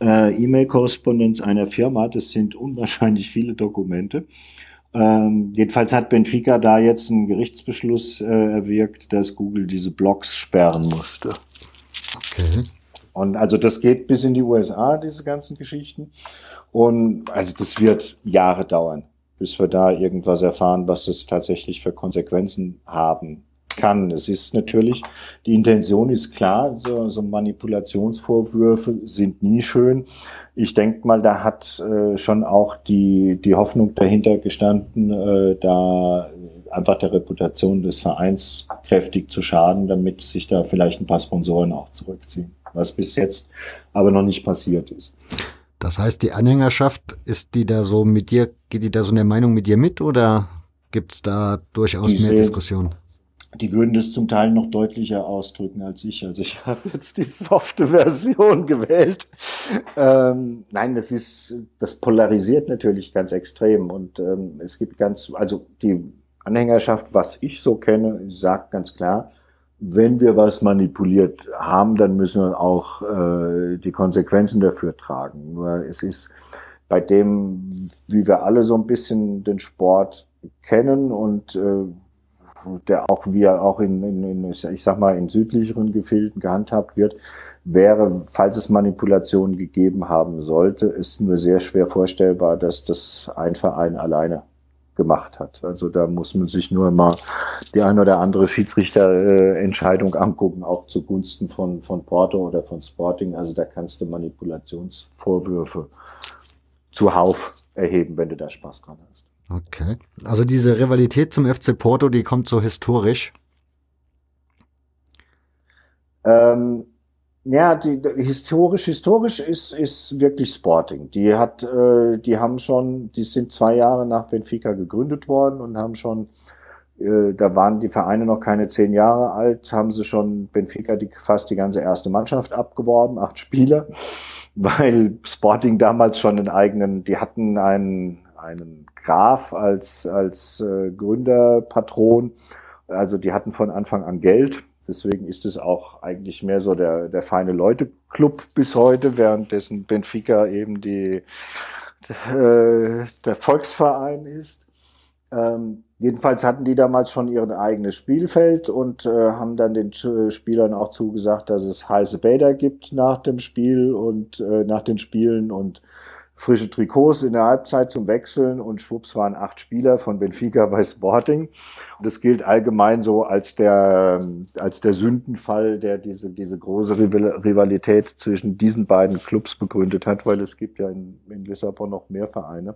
äh, E-Mail-Korrespondenz einer Firma, das sind unwahrscheinlich viele Dokumente. Ähm, jedenfalls hat Benfica da jetzt einen Gerichtsbeschluss äh, erwirkt, dass Google diese Blogs sperren musste. Okay. Und also das geht bis in die USA, diese ganzen Geschichten. Und also das wird Jahre dauern, bis wir da irgendwas erfahren, was das tatsächlich für Konsequenzen haben kann. Es ist natürlich, die Intention ist klar, so, so Manipulationsvorwürfe sind nie schön. Ich denke mal, da hat äh, schon auch die, die Hoffnung dahinter gestanden, äh, da einfach der Reputation des Vereins kräftig zu schaden, damit sich da vielleicht ein paar Sponsoren auch zurückziehen. Was bis jetzt aber noch nicht passiert ist. Das heißt, die Anhängerschaft, ist die da so mit dir, geht die da so in der Meinung mit dir mit oder gibt es da durchaus Diese, mehr Diskussion? Die würden das zum Teil noch deutlicher ausdrücken als ich. Also ich habe jetzt die softe Version gewählt. Ähm, nein, das ist, das polarisiert natürlich ganz extrem und ähm, es gibt ganz, also die Anhängerschaft, was ich so kenne, sagt ganz klar, wenn wir was manipuliert haben, dann müssen wir auch äh, die Konsequenzen dafür tragen. Nur es ist bei dem, wie wir alle so ein bisschen den Sport kennen und äh, der auch wie er auch in, in, in, ich sag mal, in südlicheren Gefilden gehandhabt wird, wäre, falls es Manipulationen gegeben haben sollte, ist nur sehr schwer vorstellbar, dass das ein Verein alleine gemacht hat. Also da muss man sich nur mal die eine oder andere Schiedsrichterentscheidung angucken, auch zugunsten von, von Porto oder von Sporting. Also da kannst du Manipulationsvorwürfe zuhauf erheben, wenn du da Spaß dran hast. Okay. Also diese Rivalität zum FC Porto, die kommt so historisch. Ähm, ja, die, historisch, historisch ist, ist wirklich Sporting. Die hat, äh, die haben schon, die sind zwei Jahre nach Benfica gegründet worden und haben schon, äh, da waren die Vereine noch keine zehn Jahre alt, haben sie schon Benfica die, fast die ganze erste Mannschaft abgeworben, acht Spieler, weil Sporting damals schon einen eigenen, die hatten einen, einen Graf als, als äh, Gründerpatron. Also die hatten von Anfang an Geld Deswegen ist es auch eigentlich mehr so der, der feine Leute-Club bis heute, währenddessen Benfica eben die, äh, der Volksverein ist. Ähm, jedenfalls hatten die damals schon ihr eigenes Spielfeld und äh, haben dann den Spielern auch zugesagt, dass es heiße Bäder gibt nach dem Spiel und äh, nach den Spielen und frische Trikots in der Halbzeit zum Wechseln und schwupps waren acht Spieler von Benfica bei Sporting. Das gilt allgemein so als der, als der Sündenfall, der diese, diese große Rivalität zwischen diesen beiden Clubs begründet hat, weil es gibt ja in, in Lissabon noch mehr Vereine.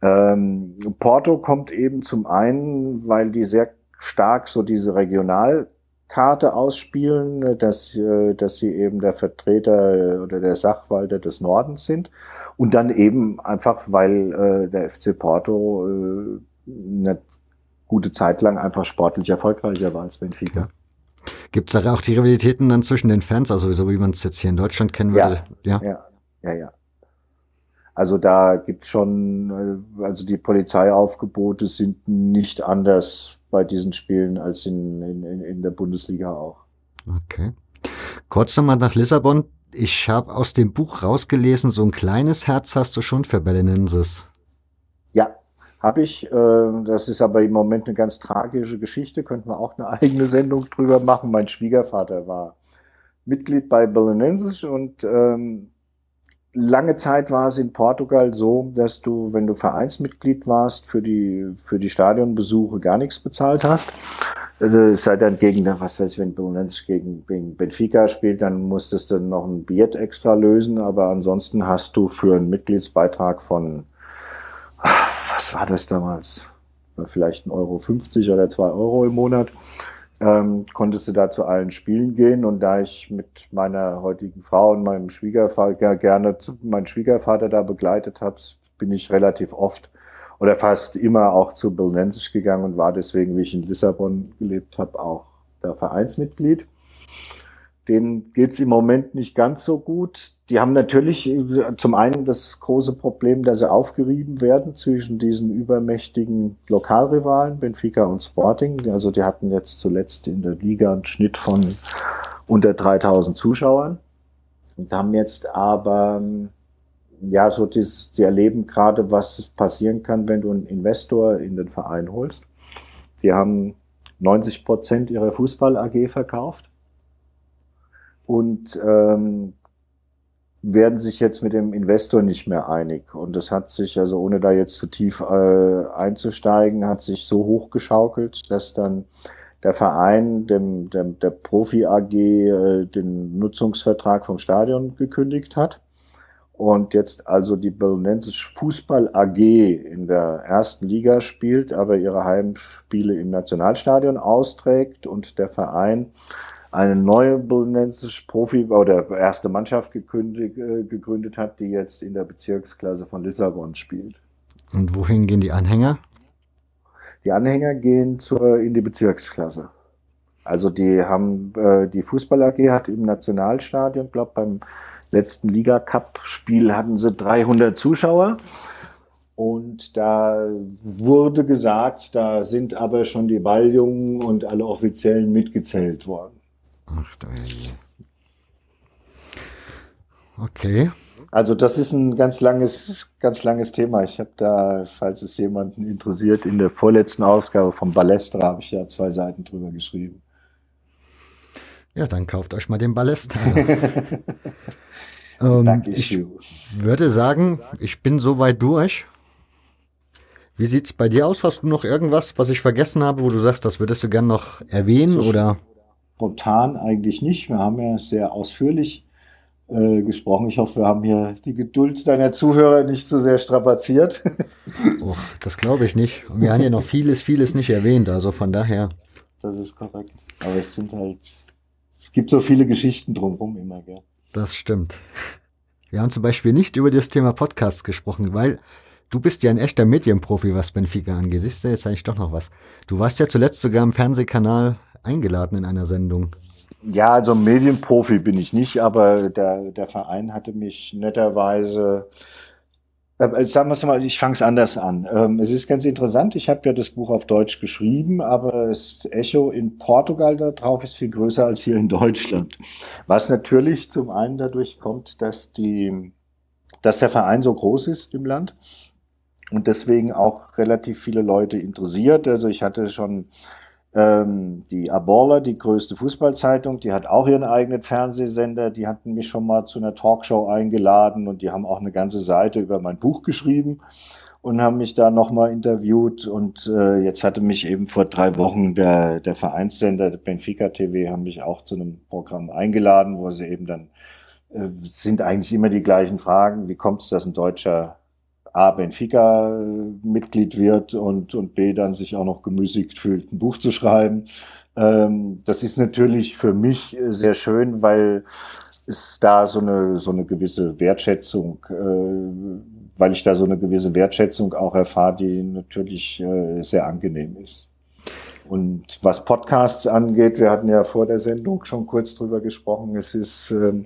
Ähm, Porto kommt eben zum einen, weil die sehr stark so diese Regional Karte ausspielen, dass, äh, dass sie eben der Vertreter oder der Sachwalter des Nordens sind. Und dann eben einfach, weil äh, der FC Porto äh, eine gute Zeit lang einfach sportlich erfolgreicher war als Benfica. Okay. Gibt es da auch die Rivalitäten dann zwischen den Fans, also so wie man es jetzt hier in Deutschland kennen würde? Ja, ja, ja. ja, ja. Also da gibt's schon, äh, also die Polizeiaufgebote sind nicht anders bei diesen Spielen als in, in, in der Bundesliga auch. Okay. Kurz nochmal nach Lissabon. Ich habe aus dem Buch rausgelesen, so ein kleines Herz hast du schon für Belenenses. Ja, habe ich. Äh, das ist aber im Moment eine ganz tragische Geschichte. Könnten wir auch eine eigene Sendung drüber machen. Mein Schwiegervater war Mitglied bei Belenenses und ähm, lange Zeit war es in Portugal so, dass du, wenn du Vereinsmitglied warst, für die, für die Stadionbesuche gar nichts bezahlt hast. Also, es sei dann gegen, was weiß ich, wenn Belenenses gegen, Benfica spielt, dann musstest du noch ein Bier extra lösen, aber ansonsten hast du für einen Mitgliedsbeitrag von, was war das damals? Vielleicht ein Euro 50 oder zwei Euro im Monat ähm, konntest du da zu allen Spielen gehen. Und da ich mit meiner heutigen Frau und meinem Schwiegervater gerne meinen Schwiegervater da begleitet habe, bin ich relativ oft oder fast immer auch zu Belenenses gegangen und war deswegen, wie ich in Lissabon gelebt habe, auch der Vereinsmitglied. Denen geht's im Moment nicht ganz so gut. Die haben natürlich äh, zum einen das große Problem, dass sie aufgerieben werden zwischen diesen übermächtigen Lokalrivalen, Benfica und Sporting. Also die hatten jetzt zuletzt in der Liga einen Schnitt von unter 3000 Zuschauern und haben jetzt aber ja so das, die erleben gerade, was passieren kann, wenn du einen Investor in den Verein holst. Die haben 90 Prozent ihrer Fußball AG verkauft und ähm, werden sich jetzt mit dem Investor nicht mehr einig. Und das hat sich, also ohne da jetzt zu tief äh, einzusteigen, hat sich so hochgeschaukelt, dass dann der Verein dem, dem der Profi AG äh, den Nutzungsvertrag vom Stadion gekündigt hat und jetzt also die Belenenses Fußball AG in der ersten Liga spielt, aber ihre Heimspiele im Nationalstadion austrägt und der Verein eine neue Belenenses Profi- oder erste Mannschaft gekündigt, äh, gegründet hat, die jetzt in der Bezirksklasse von Lissabon spielt. Und wohin gehen die Anhänger? Die Anhänger gehen zur, in die Bezirksklasse. Also die haben, äh, die Fußball AG hat im Nationalstadion, glaube beim letzten Liga Cup Spiel hatten sie 300 Zuschauer. Und da wurde gesagt, da sind aber schon die Balljungen und alle Offiziellen mitgezählt worden. Ach du Okay. Also das ist ein ganz langes, ganz langes Thema. Ich habe da, falls es jemanden interessiert, in der vorletzten Ausgabe vom Ballestra habe ich ja zwei Seiten drüber geschrieben. Ja, dann kauft euch mal den Ballestra. ähm, ich würde sagen, ich bin soweit durch. Wie sieht's bei dir aus? Hast du noch irgendwas, was ich vergessen habe, wo du sagst, das würdest du gern noch erwähnen so oder? Spontan eigentlich nicht. Wir haben ja sehr ausführlich äh, gesprochen. Ich hoffe, wir haben hier die Geduld deiner Zuhörer nicht so sehr strapaziert. Och, das glaube ich nicht. Und wir haben ja noch vieles, vieles nicht erwähnt, also von daher. Das ist korrekt. Aber es sind halt, es gibt so viele Geschichten drumherum immer, gell? Das stimmt. Wir haben zum Beispiel nicht über das Thema Podcast gesprochen, weil du bist ja ein echter Medienprofi, was Benfica angeht. Siehst du jetzt eigentlich doch noch was? Du warst ja zuletzt sogar im Fernsehkanal eingeladen in einer Sendung. Ja, also Medienprofi bin ich nicht, aber der, der Verein hatte mich netterweise äh, sagen wir es mal, ich fange es anders an. Ähm, es ist ganz interessant, ich habe ja das Buch auf Deutsch geschrieben, aber das Echo in Portugal darauf ist viel größer als hier in Deutschland. Was natürlich zum einen dadurch kommt, dass, die, dass der Verein so groß ist im Land und deswegen auch relativ viele Leute interessiert. Also ich hatte schon ähm, die Aborla, die größte Fußballzeitung, die hat auch ihren eigenen Fernsehsender. Die hatten mich schon mal zu einer Talkshow eingeladen und die haben auch eine ganze Seite über mein Buch geschrieben und haben mich da nochmal interviewt. Und äh, jetzt hatte mich eben vor drei Wochen der, der Vereinssender, der Benfica TV, haben mich auch zu einem Programm eingeladen, wo sie eben dann, äh, sind eigentlich immer die gleichen Fragen. Wie kommt es, dass ein deutscher A, Benfica-Mitglied wird und, und B, dann sich auch noch gemüßigt fühlt, ein Buch zu schreiben. Ähm, das ist natürlich für mich sehr schön, weil es da so eine, so eine gewisse Wertschätzung, äh, weil ich da so eine gewisse Wertschätzung auch erfahre, die natürlich äh, sehr angenehm ist. Und was Podcasts angeht, wir hatten ja vor der Sendung schon kurz drüber gesprochen, es ist, äh,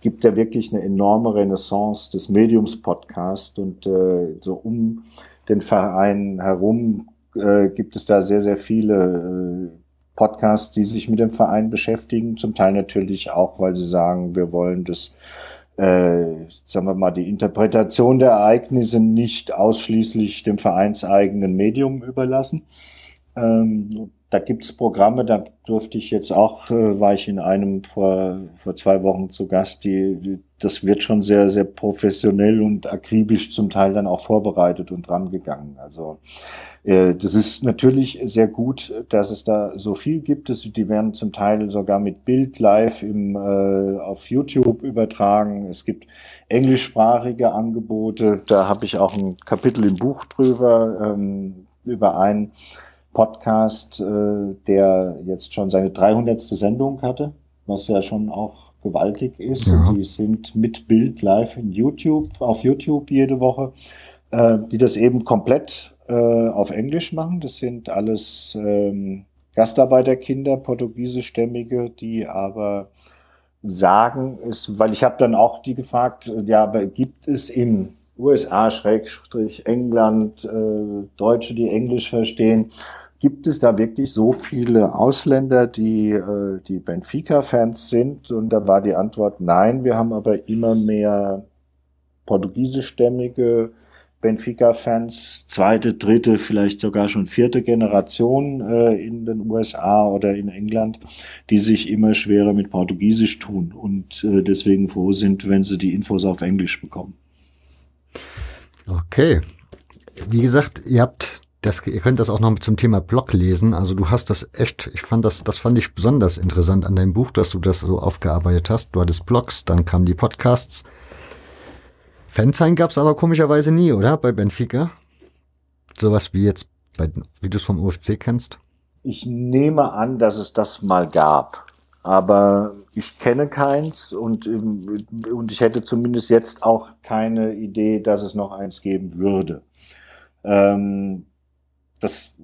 gibt ja wirklich eine enorme Renaissance des Mediums Podcast und äh, so um den Verein herum äh, gibt es da sehr, sehr viele äh, Podcasts, die sich mit dem Verein beschäftigen, zum Teil natürlich auch, weil sie sagen, wir wollen das äh, sagen wir mal, die Interpretation der Ereignisse nicht ausschließlich dem vereinseigenen Medium überlassen. Ähm, da gibt's Programme, da durfte ich jetzt auch, äh, war ich in einem vor, vor zwei Wochen zu Gast, die, die, das wird schon sehr, sehr professionell und akribisch zum Teil dann auch vorbereitet und rangegangen. Also äh, das ist natürlich sehr gut, dass es da so viel gibt. Das, die werden zum Teil sogar mit Bild live im, äh, auf YouTube übertragen. Es gibt englischsprachige Angebote. Da habe ich auch ein Kapitel im Buch drüber, ähm, über einen Podcast, äh, der jetzt schon seine 300. Sendung hatte, was ja schon auch gewaltig ist. Ja. Die sind mit Bild live in YouTube, auf YouTube jede Woche, äh, die das eben komplett äh, auf Englisch machen. Das sind alles ähm, Gastarbeiterkinder, portugiesischstämmige, die aber sagen, ist, weil ich habe dann auch die gefragt, ja, aber gibt es in USA, Schrägstrich, England, äh, Deutsche, die Englisch verstehen, Gibt es da wirklich so viele Ausländer, die, äh, die Benfica-Fans sind? Und da war die Antwort nein. Wir haben aber immer mehr portugiesischstämmige Benfica-Fans, zweite, dritte, vielleicht sogar schon vierte Generation äh, in den USA oder in England, die sich immer schwerer mit Portugiesisch tun und äh, deswegen froh sind, wenn sie die Infos auf Englisch bekommen. Okay. Wie gesagt, ihr habt das, ihr könnt das auch noch zum Thema Blog lesen. Also du hast das echt, ich fand das, das fand ich besonders interessant an deinem Buch, dass du das so aufgearbeitet hast. Du hattest Blogs, dann kamen die Podcasts. Fansign gab es aber komischerweise nie, oder? Bei Benfica? Sowas wie jetzt, bei, wie du es vom UFC kennst? Ich nehme an, dass es das mal gab. Aber ich kenne keins und, und ich hätte zumindest jetzt auch keine Idee, dass es noch eins geben würde. Ähm, das,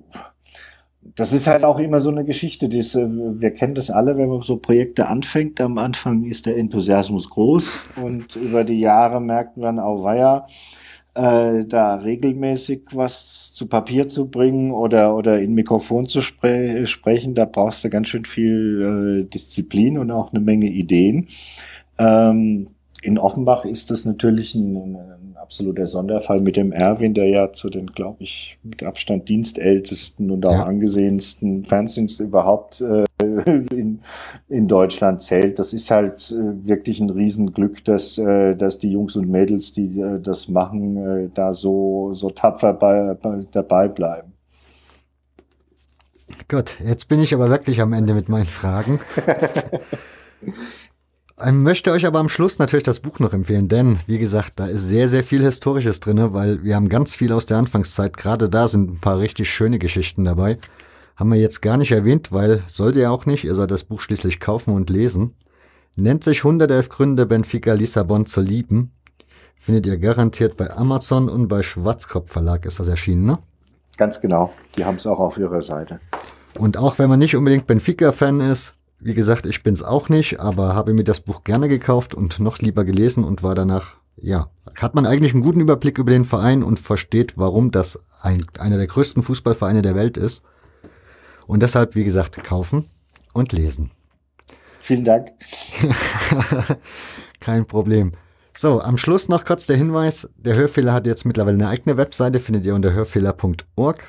das ist halt auch immer so eine Geschichte. Die wir kennen das alle, wenn man so Projekte anfängt. Am Anfang ist der Enthusiasmus groß und über die Jahre merkt man dann auch, weia, äh, da regelmäßig was zu Papier zu bringen oder, oder in Mikrofon zu spre sprechen, da brauchst du ganz schön viel äh, Disziplin und auch eine Menge Ideen. Ähm, in Offenbach ist das natürlich ein, ein, absoluter Sonderfall mit dem Erwin, der ja zu den, glaube ich, mit Abstand dienstältesten und auch ja. angesehensten Fernsehdienst überhaupt äh, in, in Deutschland zählt. Das ist halt äh, wirklich ein Riesenglück, dass, äh, dass die Jungs und Mädels, die äh, das machen, äh, da so, so tapfer bei, bei, dabei bleiben. Gut, jetzt bin ich aber wirklich am Ende mit meinen Fragen. Ich möchte euch aber am Schluss natürlich das Buch noch empfehlen, denn, wie gesagt, da ist sehr, sehr viel Historisches drin, weil wir haben ganz viel aus der Anfangszeit. Gerade da sind ein paar richtig schöne Geschichten dabei. Haben wir jetzt gar nicht erwähnt, weil sollt ihr auch nicht, ihr sollt das Buch schließlich kaufen und lesen. Nennt sich 111 Gründe, Benfica Lissabon zu lieben. Findet ihr garantiert bei Amazon und bei Schwarzkopf Verlag ist das erschienen, ne? Ganz genau. Die haben es auch auf ihrer Seite. Und auch wenn man nicht unbedingt Benfica-Fan ist, wie gesagt, ich bin's auch nicht, aber habe mir das Buch gerne gekauft und noch lieber gelesen und war danach, ja, hat man eigentlich einen guten Überblick über den Verein und versteht, warum das ein, einer der größten Fußballvereine der Welt ist. Und deshalb, wie gesagt, kaufen und lesen. Vielen Dank. Kein Problem. So, am Schluss noch kurz der Hinweis. Der Hörfehler hat jetzt mittlerweile eine eigene Webseite, findet ihr unter hörfehler.org.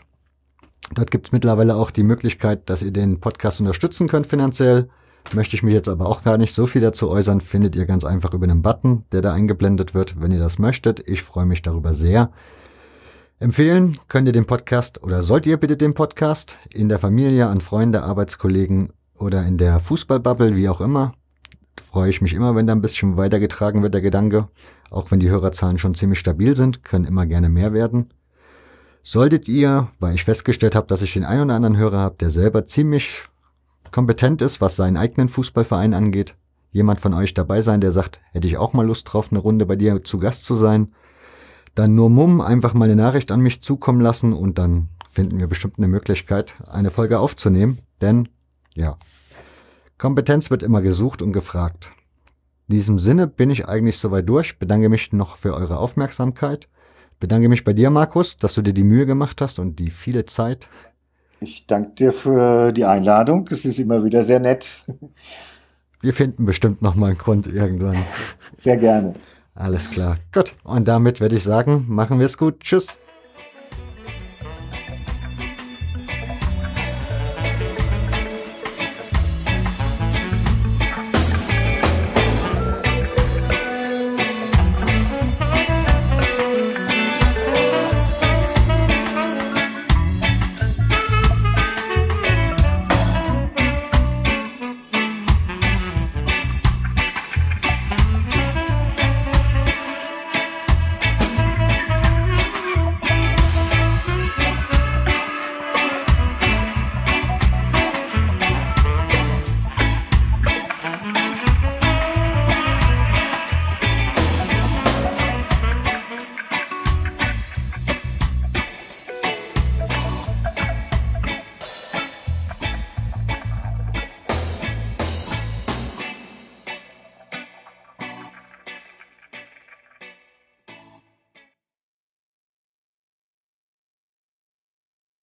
Dort gibt es mittlerweile auch die Möglichkeit, dass ihr den Podcast unterstützen könnt finanziell. Möchte ich mich jetzt aber auch gar nicht so viel dazu äußern, findet ihr ganz einfach über einen Button, der da eingeblendet wird, wenn ihr das möchtet. Ich freue mich darüber sehr. Empfehlen könnt ihr den Podcast oder sollt ihr bitte den Podcast in der Familie, an Freunde, Arbeitskollegen oder in der Fußballbubble, wie auch immer. Freue ich mich immer, wenn da ein bisschen weitergetragen wird, der Gedanke. Auch wenn die Hörerzahlen schon ziemlich stabil sind, können immer gerne mehr werden. Solltet ihr, weil ich festgestellt habe, dass ich den einen oder anderen Hörer habe, der selber ziemlich kompetent ist, was seinen eigenen Fußballverein angeht, jemand von euch dabei sein, der sagt, hätte ich auch mal Lust drauf, eine Runde bei dir zu Gast zu sein, dann nur mumm, einfach mal eine Nachricht an mich zukommen lassen und dann finden wir bestimmt eine Möglichkeit, eine Folge aufzunehmen. Denn, ja, Kompetenz wird immer gesucht und gefragt. In diesem Sinne bin ich eigentlich soweit durch, bedanke mich noch für eure Aufmerksamkeit bedanke mich bei dir, Markus, dass du dir die Mühe gemacht hast und die viele Zeit. Ich danke dir für die Einladung. Es ist immer wieder sehr nett. Wir finden bestimmt noch mal einen Grund irgendwann. Sehr gerne. Alles klar. Gut. Und damit würde ich sagen, machen wir es gut. Tschüss.